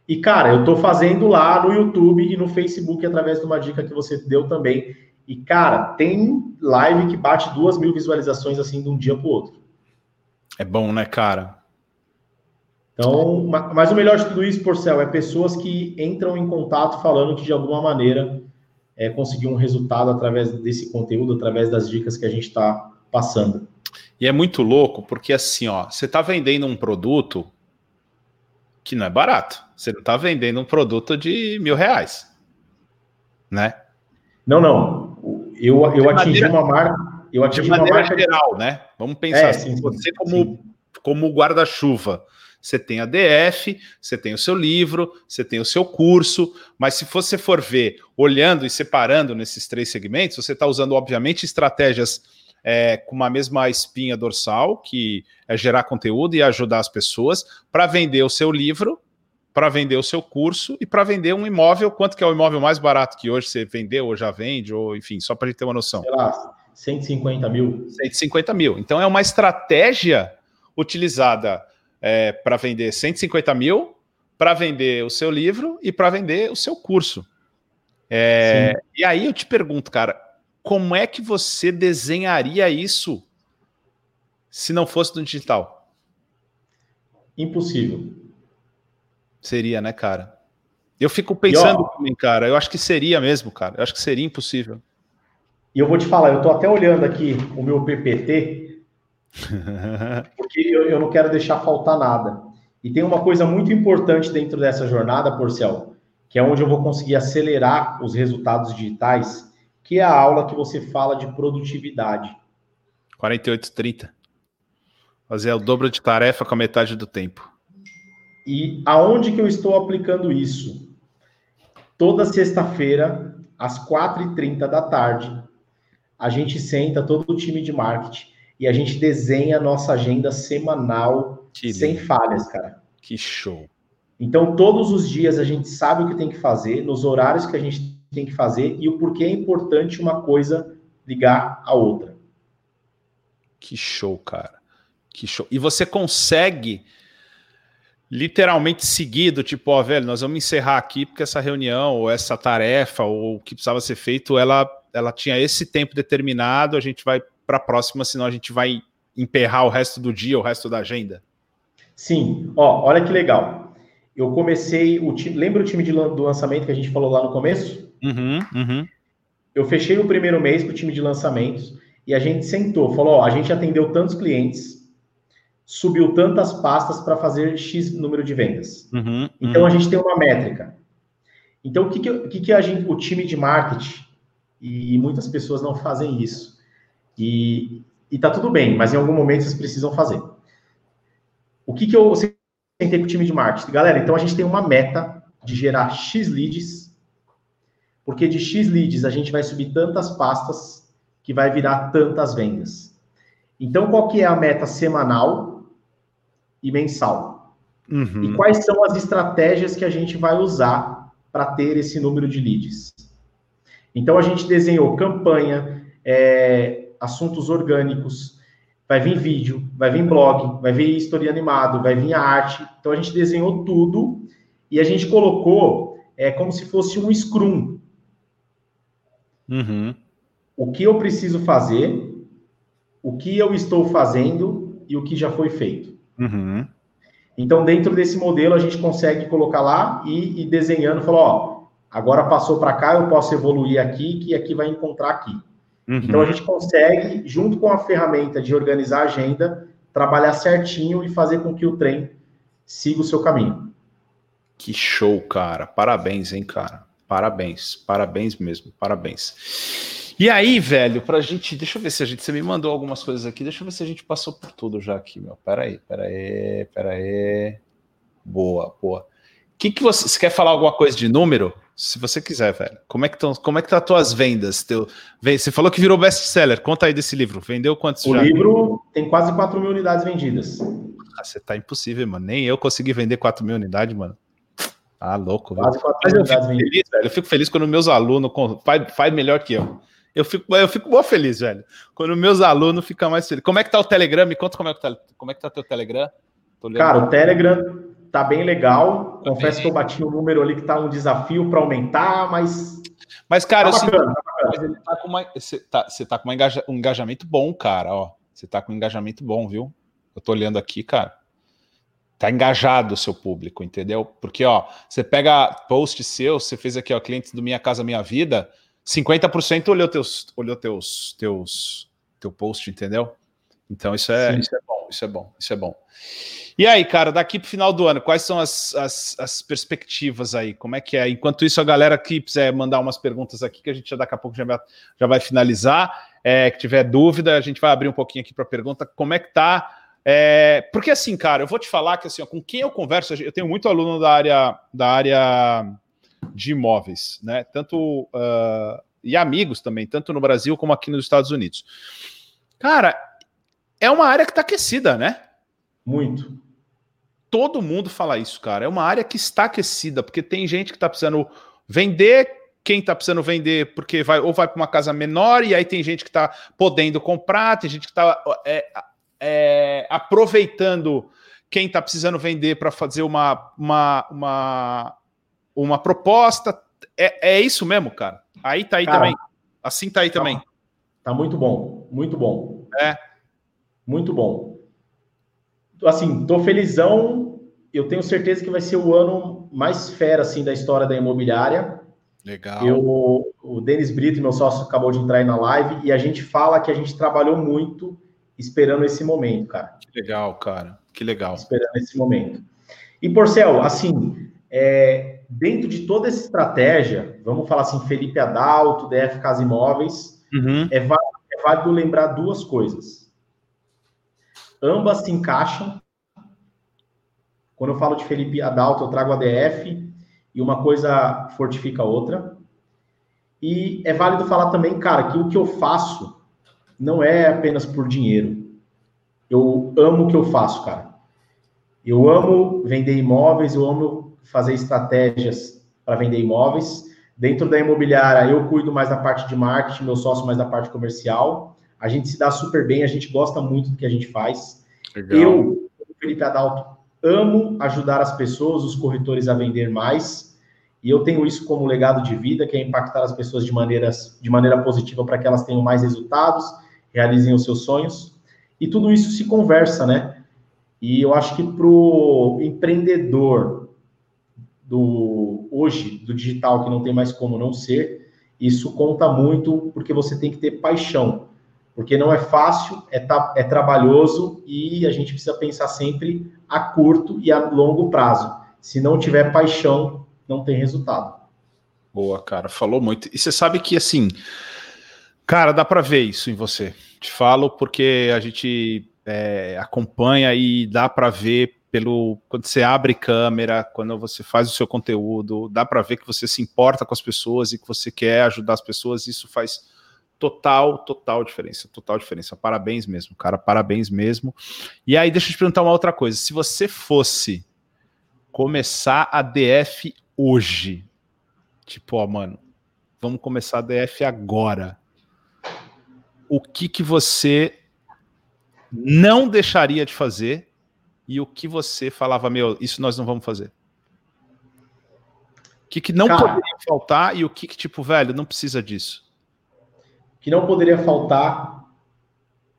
E, cara, eu estou fazendo lá no YouTube e no Facebook através de uma dica que você deu também. E, cara, tem live que bate duas mil visualizações assim de um dia para o outro. É bom, né, cara? Então, mas o melhor de tudo isso, Porcel, é pessoas que entram em contato falando que de alguma maneira é, conseguiu um resultado através desse conteúdo, através das dicas que a gente está passando. E é muito louco, porque assim, ó, você está vendendo um produto que não é barato. Você não está vendendo um produto de mil reais, né? Não, não. Eu, eu atingi maneira, uma marca. Eu atingi de uma marca geral, né? Vamos pensar é, assim, sim, você como, como guarda-chuva. Você tem a DF, você tem o seu livro, você tem o seu curso, mas se você for ver, olhando e separando nesses três segmentos, você está usando, obviamente, estratégias é, com uma mesma espinha dorsal, que é gerar conteúdo e ajudar as pessoas, para vender o seu livro, para vender o seu curso e para vender um imóvel. Quanto que é o imóvel mais barato que hoje você vendeu ou já vende, ou enfim, só para a gente ter uma noção. Sei lá, 150 mil. 150 mil. Então é uma estratégia utilizada é, para vender 150 mil, para vender o seu livro e para vender o seu curso. É, e aí eu te pergunto, cara, como é que você desenharia isso se não fosse no digital? Impossível. Seria, né, cara? Eu fico pensando ó, também, cara. Eu acho que seria mesmo, cara. Eu acho que seria impossível. E eu vou te falar, eu tô até olhando aqui o meu PPT, porque eu, eu não quero deixar faltar nada. E tem uma coisa muito importante dentro dessa jornada, Porcel, que é onde eu vou conseguir acelerar os resultados digitais, que é a aula que você fala de produtividade. 48,30. Fazer o dobro de tarefa com a metade do tempo. E aonde que eu estou aplicando isso? Toda sexta-feira, às 4h30 da tarde, a gente senta, todo o time de marketing, e a gente desenha a nossa agenda semanal que sem lindo. falhas, cara. Que show. Então, todos os dias a gente sabe o que tem que fazer, nos horários que a gente tem que fazer e o porquê é importante uma coisa ligar a outra. Que show, cara. Que show. E você consegue literalmente seguido, tipo, ó, velho, nós vamos encerrar aqui porque essa reunião ou essa tarefa ou o que precisava ser feito, ela ela tinha esse tempo determinado, a gente vai para a próxima, senão a gente vai emperrar o resto do dia, o resto da agenda. Sim, ó, olha que legal. Eu comecei o time, lembra o time de, do lançamento que a gente falou lá no começo? Uhum, uhum. Eu fechei o primeiro mês com o time de lançamentos e a gente sentou, falou: ó, a gente atendeu tantos clientes, subiu tantas pastas para fazer X número de vendas. Uhum, então uhum. a gente tem uma métrica. Então o que, que, o, que, que a gente, o time de marketing, e muitas pessoas não fazem isso. E, e tá tudo bem, mas em algum momento vocês precisam fazer. O que, que eu sentei com o time de marketing? Galera, então a gente tem uma meta de gerar X leads porque de X leads a gente vai subir tantas pastas que vai virar tantas vendas. Então, qual que é a meta semanal e mensal? Uhum. E quais são as estratégias que a gente vai usar para ter esse número de leads? Então, a gente desenhou campanha, é, assuntos orgânicos, vai vir vídeo, vai vir blog, vai vir história animado, vai vir arte. Então, a gente desenhou tudo e a gente colocou é, como se fosse um Scrum. Uhum. O que eu preciso fazer, o que eu estou fazendo e o que já foi feito. Uhum. Então, dentro desse modelo, a gente consegue colocar lá e ir desenhando, falar, ó, agora passou para cá, eu posso evoluir aqui, que aqui vai encontrar aqui. Uhum. Então, a gente consegue, junto com a ferramenta de organizar a agenda, trabalhar certinho e fazer com que o trem siga o seu caminho. Que show, cara. Parabéns, hein, cara. Parabéns, parabéns mesmo, parabéns. E aí, velho, pra gente. Deixa eu ver se a gente. Você me mandou algumas coisas aqui. Deixa eu ver se a gente passou por tudo já aqui, meu. Pera aí, pera aí, pera aí. Boa, boa. O que, que você. Você quer falar alguma coisa de número? Se você quiser, velho. Como é que estão? Como é que tá as tuas vendas? Teu, você falou que virou best-seller. Conta aí desse livro. Vendeu quantos o já? O livro tem quase 4 mil unidades vendidas. Ah, você tá impossível, mano. Nem eu consegui vender 4 mil unidades, mano. Ah, louco. Quase 4 mil unidades vendidas. Feliz, velho. Eu fico feliz quando meus alunos faz, faz melhor que eu. Eu fico, eu fico muito feliz, velho. Quando meus alunos ficam mais felizes. Como é que tá o Telegram? Me conta como é que tá, como é que tá teu Telegram. Cara, o Telegram tá bem legal. Tá Confesso que eu bati um número ali que tá um desafio para aumentar, mas. Mas, cara, tá bacana, tá tá uma, você, tá, você tá com engaja, um engajamento bom, cara. Ó, você tá com um engajamento bom, viu? Eu tô olhando aqui, cara. Tá engajado o seu público, entendeu? Porque, ó, você pega post seu, você fez aqui, ó, clientes do Minha Casa Minha Vida, 50% olhou teus, olhou teus, teus, teu post, entendeu? Então isso é, isso é bom, isso é bom, isso é bom. E aí, cara, daqui para o final do ano, quais são as, as, as, perspectivas aí? Como é que é? Enquanto isso, a galera que quiser mandar umas perguntas aqui, que a gente já daqui a pouco já vai, já vai finalizar, é, que tiver dúvida, a gente vai abrir um pouquinho aqui para pergunta. Como é que tá? É, porque assim, cara, eu vou te falar que assim, ó, com quem eu converso, eu tenho muito aluno da área da área de imóveis, né? Tanto uh, e amigos também, tanto no Brasil como aqui nos Estados Unidos. Cara, é uma área que está aquecida, né? Muito. Todo mundo fala isso, cara. É uma área que está aquecida, porque tem gente que está precisando vender, quem está precisando vender porque vai ou vai para uma casa menor, e aí tem gente que está podendo comprar, tem gente que está é, é, aproveitando quem está precisando vender para fazer uma, uma, uma, uma proposta. É, é isso mesmo, cara. Aí tá aí cara, também. Assim tá aí tá, também. Tá muito bom, muito bom. É. Muito bom. Assim, tô felizão. Eu tenho certeza que vai ser o ano mais fera assim da história da imobiliária. Legal. Eu, o Denis Brito, meu sócio, acabou de entrar aí na live e a gente fala que a gente trabalhou muito esperando esse momento, cara. Que legal, cara. Que legal. Esperando esse momento. E, Porcel, assim, é, dentro de toda essa estratégia, vamos falar assim, Felipe Adalto, DF Casa Imóveis, uhum. é, válido, é válido lembrar duas coisas. Ambas se encaixam. Quando eu falo de Felipe Adalto, eu trago a DF e uma coisa fortifica a outra. E é válido falar também, cara, que o que eu faço não é apenas por dinheiro. Eu amo o que eu faço, cara. Eu amo vender imóveis, eu amo fazer estratégias para vender imóveis. Dentro da imobiliária, eu cuido mais da parte de marketing, meu sócio mais da parte comercial. A gente se dá super bem, a gente gosta muito do que a gente faz. Legal. Eu, Felipe Adalto, amo ajudar as pessoas, os corretores a vender mais. E eu tenho isso como legado de vida, que é impactar as pessoas de, maneiras, de maneira positiva para que elas tenham mais resultados, realizem os seus sonhos. E tudo isso se conversa, né? E eu acho que para o empreendedor, do hoje, do digital, que não tem mais como não ser, isso conta muito porque você tem que ter paixão. Porque não é fácil, é, é trabalhoso e a gente precisa pensar sempre a curto e a longo prazo. Se não tiver paixão, não tem resultado. Boa, cara, falou muito. E você sabe que assim, cara, dá para ver isso em você. Te falo porque a gente é, acompanha e dá para ver pelo quando você abre câmera, quando você faz o seu conteúdo, dá para ver que você se importa com as pessoas e que você quer ajudar as pessoas, isso faz total, total diferença, total diferença. Parabéns mesmo, cara, parabéns mesmo. E aí deixa eu te perguntar uma outra coisa, se você fosse começar a DF hoje, tipo, ó, mano, vamos começar a DF agora. O que que você não deixaria de fazer e o que você falava, meu, isso nós não vamos fazer? O que, que não Cara, poderia faltar e o que, que, tipo, velho, não precisa disso? O que não poderia faltar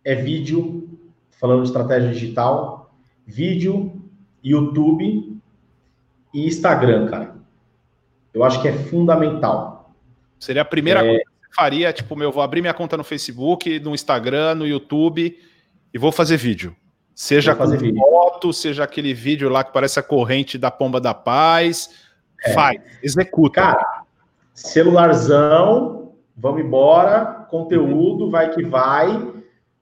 é vídeo, falando de estratégia digital, vídeo, YouTube e Instagram, cara. Eu acho que é fundamental. Seria a primeira é... coisa faria, tipo, meu, vou abrir minha conta no Facebook, no Instagram, no YouTube e vou fazer vídeo. Seja com vídeo. foto, seja aquele vídeo lá que parece a corrente da pomba da paz. É. Faz, executa. Cara, celularzão, vamos embora, conteúdo, vai que vai,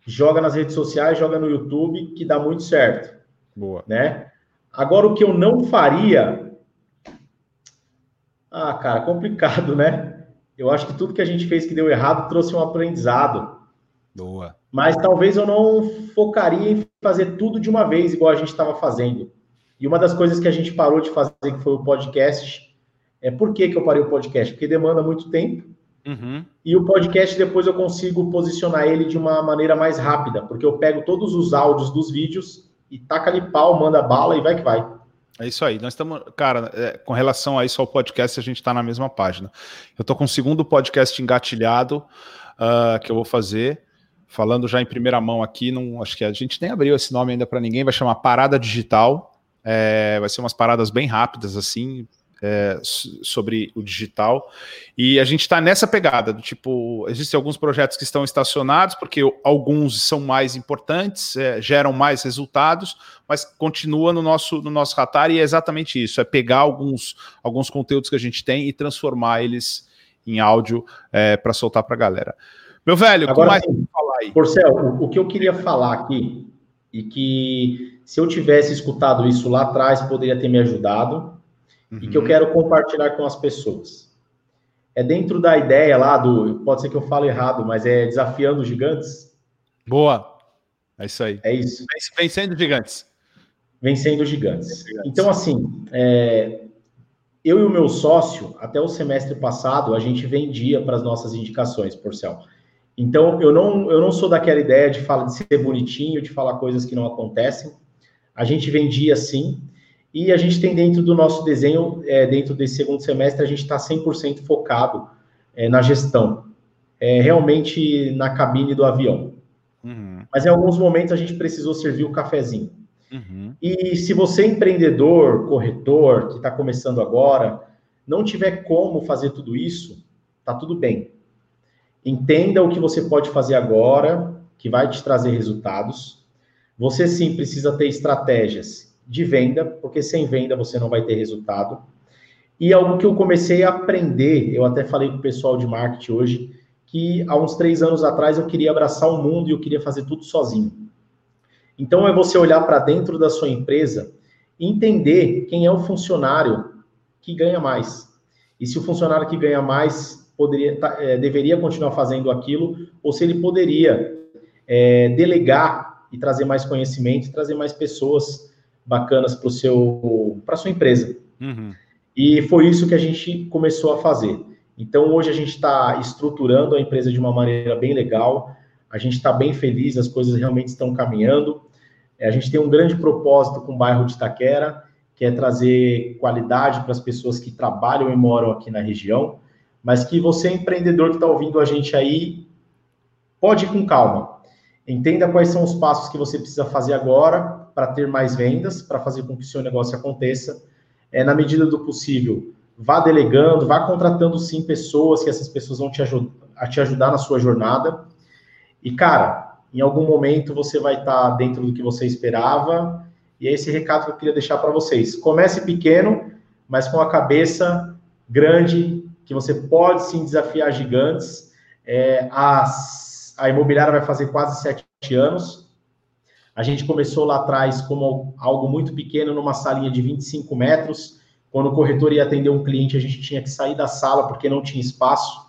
joga nas redes sociais, joga no YouTube, que dá muito certo. Boa. Né? Agora, o que eu não faria. Ah, cara, complicado, né? Eu acho que tudo que a gente fez que deu errado trouxe um aprendizado. Boa. Mas talvez eu não focaria em fazer tudo de uma vez, igual a gente estava fazendo. E uma das coisas que a gente parou de fazer, que foi o podcast, é por que, que eu parei o podcast? Porque demanda muito tempo. Uhum. E o podcast depois eu consigo posicionar ele de uma maneira mais rápida, porque eu pego todos os áudios dos vídeos e taca ali pau, manda bala e vai que vai. É isso aí. Nós estamos, cara, é, com relação a isso ao podcast, a gente está na mesma página. Eu estou com o segundo podcast engatilhado uh, que eu vou fazer, falando já em primeira mão aqui. Não, acho que a gente nem abriu esse nome ainda para ninguém. Vai chamar Parada Digital. É, vai ser umas paradas bem rápidas, assim, é, sobre o digital. E a gente está nessa pegada do tipo, existem alguns projetos que estão estacionados, porque alguns são mais importantes, é, geram mais resultados, mas continua no nosso, no nosso radar e é exatamente isso: é pegar alguns, alguns conteúdos que a gente tem e transformar eles em áudio é, para soltar para a galera. Meu velho, Agora, mais falar aí? Porcel, o que eu queria falar aqui, e que se eu tivesse escutado isso lá atrás, poderia ter me ajudado, uhum. e que eu uhum. quero compartilhar com as pessoas. É dentro da ideia lá do. Pode ser que eu fale errado, mas é desafiando gigantes. Boa. É isso aí. É isso. Vencendo gigantes. Vencendo gigantes. Então, assim, é, eu e o meu sócio, até o semestre passado, a gente vendia para as nossas indicações, por céu. Então, eu não, eu não sou daquela ideia de, falar, de ser bonitinho, de falar coisas que não acontecem. A gente vendia sim, e a gente tem dentro do nosso desenho, é, dentro desse segundo semestre, a gente está 100% focado é, na gestão, é, realmente na cabine do avião. Uhum. Mas em alguns momentos a gente precisou servir o cafezinho. Uhum. E se você, empreendedor, corretor, que está começando agora, não tiver como fazer tudo isso, tá tudo bem. Entenda o que você pode fazer agora, que vai te trazer resultados. Você sim precisa ter estratégias de venda, porque sem venda você não vai ter resultado. E algo que eu comecei a aprender, eu até falei com o pessoal de marketing hoje, que há uns três anos atrás eu queria abraçar o mundo e eu queria fazer tudo sozinho. Então é você olhar para dentro da sua empresa e entender quem é o funcionário que ganha mais. E se o funcionário que ganha mais poderia, é, deveria continuar fazendo aquilo, ou se ele poderia é, delegar e trazer mais conhecimento, trazer mais pessoas bacanas para seu para sua empresa. Uhum. E foi isso que a gente começou a fazer. Então hoje a gente está estruturando a empresa de uma maneira bem legal. A gente está bem feliz, as coisas realmente estão caminhando. É, a gente tem um grande propósito com o bairro de Itaquera, que é trazer qualidade para as pessoas que trabalham e moram aqui na região, mas que você, empreendedor que está ouvindo a gente aí, pode ir com calma. Entenda quais são os passos que você precisa fazer agora para ter mais vendas, para fazer com que o seu negócio aconteça. É, na medida do possível, vá delegando, vá contratando sim pessoas, que essas pessoas vão te, ajud te ajudar na sua jornada. E, cara, em algum momento você vai estar tá dentro do que você esperava. E é esse recado que eu queria deixar para vocês. Comece pequeno, mas com a cabeça grande, que você pode sim desafiar gigantes. É, a imobiliária vai fazer quase sete anos. A gente começou lá atrás como algo muito pequeno, numa salinha de 25 metros. Quando o corretor ia atender um cliente, a gente tinha que sair da sala porque não tinha espaço.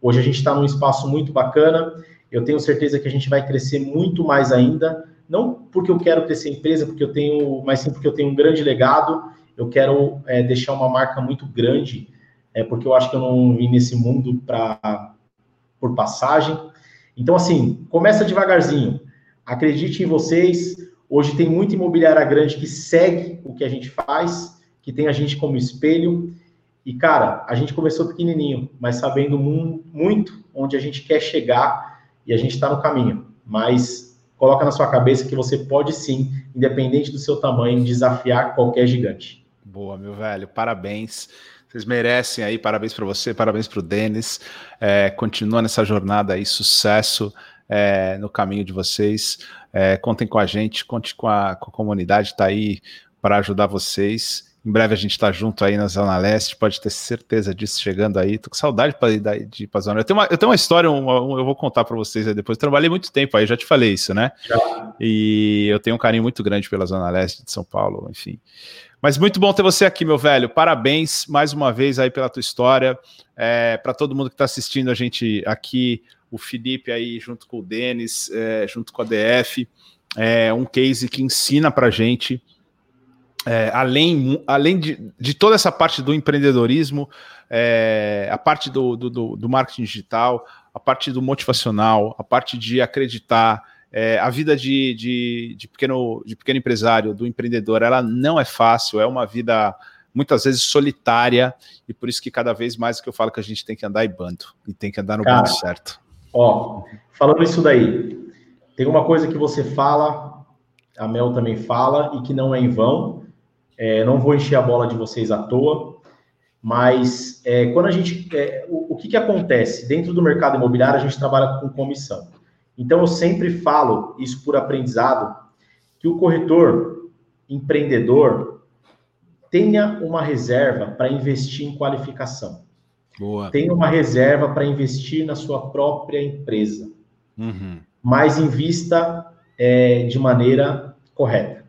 Hoje a gente está num espaço muito bacana. Eu tenho certeza que a gente vai crescer muito mais ainda. Não porque eu quero crescer a empresa, porque eu tenho, mas sim porque eu tenho um grande legado. Eu quero é, deixar uma marca muito grande, é, porque eu acho que eu não vim nesse mundo para por passagem. Então, assim, começa devagarzinho. Acredite em vocês. Hoje tem muita imobiliária grande que segue o que a gente faz, que tem a gente como espelho. E, cara, a gente começou pequenininho, mas sabendo muito onde a gente quer chegar e a gente está no caminho. Mas coloca na sua cabeça que você pode sim, independente do seu tamanho, desafiar qualquer gigante. Boa, meu velho. Parabéns. Vocês merecem aí, parabéns para você, parabéns para o Denis. É, continua nessa jornada aí, sucesso é, no caminho de vocês. É, contem com a gente, conte com a, com a comunidade, está aí para ajudar vocês. Em breve a gente está junto aí na Zona Leste, pode ter certeza disso chegando aí. Tô com saudade pra, de ir para Zona Eu tenho uma, eu tenho uma história, uma, uma, eu vou contar para vocês aí depois. Eu trabalhei muito tempo aí, já te falei isso, né? Já. E eu tenho um carinho muito grande pela Zona Leste de São Paulo, enfim. Mas muito bom ter você aqui, meu velho. Parabéns mais uma vez aí pela tua história. É, Para todo mundo que está assistindo a gente aqui, o Felipe aí junto com o Denis, é, junto com a DF, é um case que ensina para gente. É, além além de, de toda essa parte do empreendedorismo, é, a parte do, do, do marketing digital, a parte do motivacional, a parte de acreditar, é, a vida de, de, de, pequeno, de pequeno empresário, do empreendedor, ela não é fácil, é uma vida muitas vezes solitária, e por isso que cada vez mais que eu falo que a gente tem que andar em bando, e tem que andar no Cara, bando certo. Ó, falando isso daí, tem uma coisa que você fala, a Mel também fala, e que não é em vão, é, não vou encher a bola de vocês à toa, mas é, quando a gente. É, o, o que, que acontece? Dentro do mercado imobiliário, a gente trabalha com comissão. Então, eu sempre falo, isso por aprendizado, que o corretor empreendedor tenha uma reserva para investir em qualificação. Boa. Tenha uma reserva para investir na sua própria empresa. Uhum. Mas invista é, de maneira correta.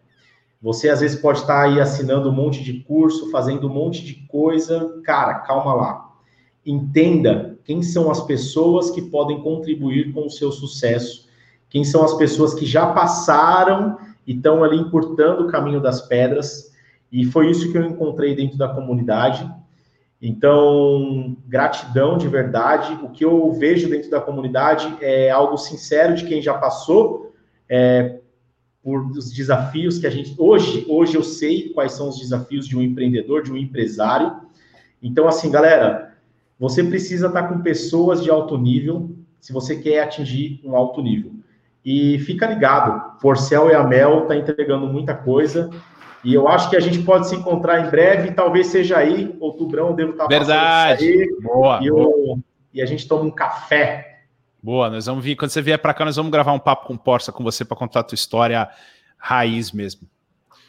Você às vezes pode estar aí assinando um monte de curso, fazendo um monte de coisa. Cara, calma lá. Entenda quem são as pessoas que podem contribuir com o seu sucesso, quem são as pessoas que já passaram e estão ali encurtando o caminho das pedras, e foi isso que eu encontrei dentro da comunidade. Então, gratidão de verdade. O que eu vejo dentro da comunidade é algo sincero de quem já passou é, por os desafios que a gente hoje, hoje eu sei quais são os desafios de um empreendedor, de um empresário. Então, assim, galera, você precisa estar com pessoas de alto nível se você quer atingir um alto nível. E fica ligado, Porcel e a Mel tá entregando muita coisa. E eu acho que a gente pode se encontrar em breve, talvez seja aí, outubrão, devo estar Verdade. Aí, boa, e, boa. e a gente toma um café. Boa, nós vamos vir, quando você vier para cá, nós vamos gravar um papo com Porça com você para contar a tua história raiz mesmo.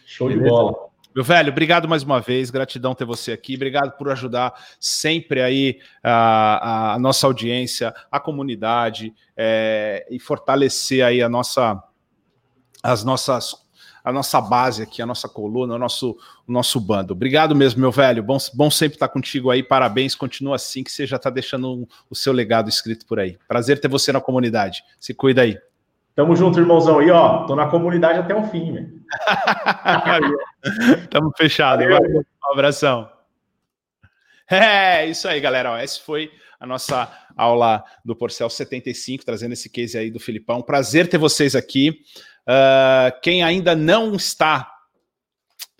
Show Beleza? de bola. Meu velho, obrigado mais uma vez, gratidão ter você aqui, obrigado por ajudar sempre aí a, a nossa audiência, a comunidade é, e fortalecer aí a nossa, as nossas, a nossa base aqui, a nossa coluna, o nosso, o nosso bando. Obrigado mesmo, meu velho, bom, bom sempre estar contigo aí, parabéns, continua assim que você já está deixando um, o seu legado escrito por aí. Prazer ter você na comunidade, se cuida aí. Tamo junto, irmãozão. E ó, tô na comunidade até o fim, velho. Tamo fechado. Um abração. É, isso aí, galera. Ó, essa foi a nossa aula do Porcel 75, trazendo esse case aí do Filipão. Prazer ter vocês aqui. Uh, quem ainda não está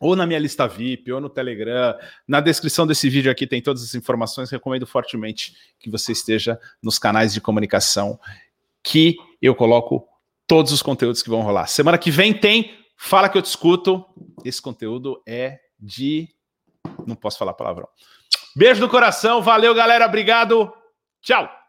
ou na minha lista VIP, ou no Telegram. Na descrição desse vídeo aqui tem todas as informações. Recomendo fortemente que você esteja nos canais de comunicação que eu coloco todos os conteúdos que vão rolar. Semana que vem tem Fala que eu te escuto. Esse conteúdo é de. Não posso falar palavrão. Beijo no coração. Valeu, galera. Obrigado. Tchau.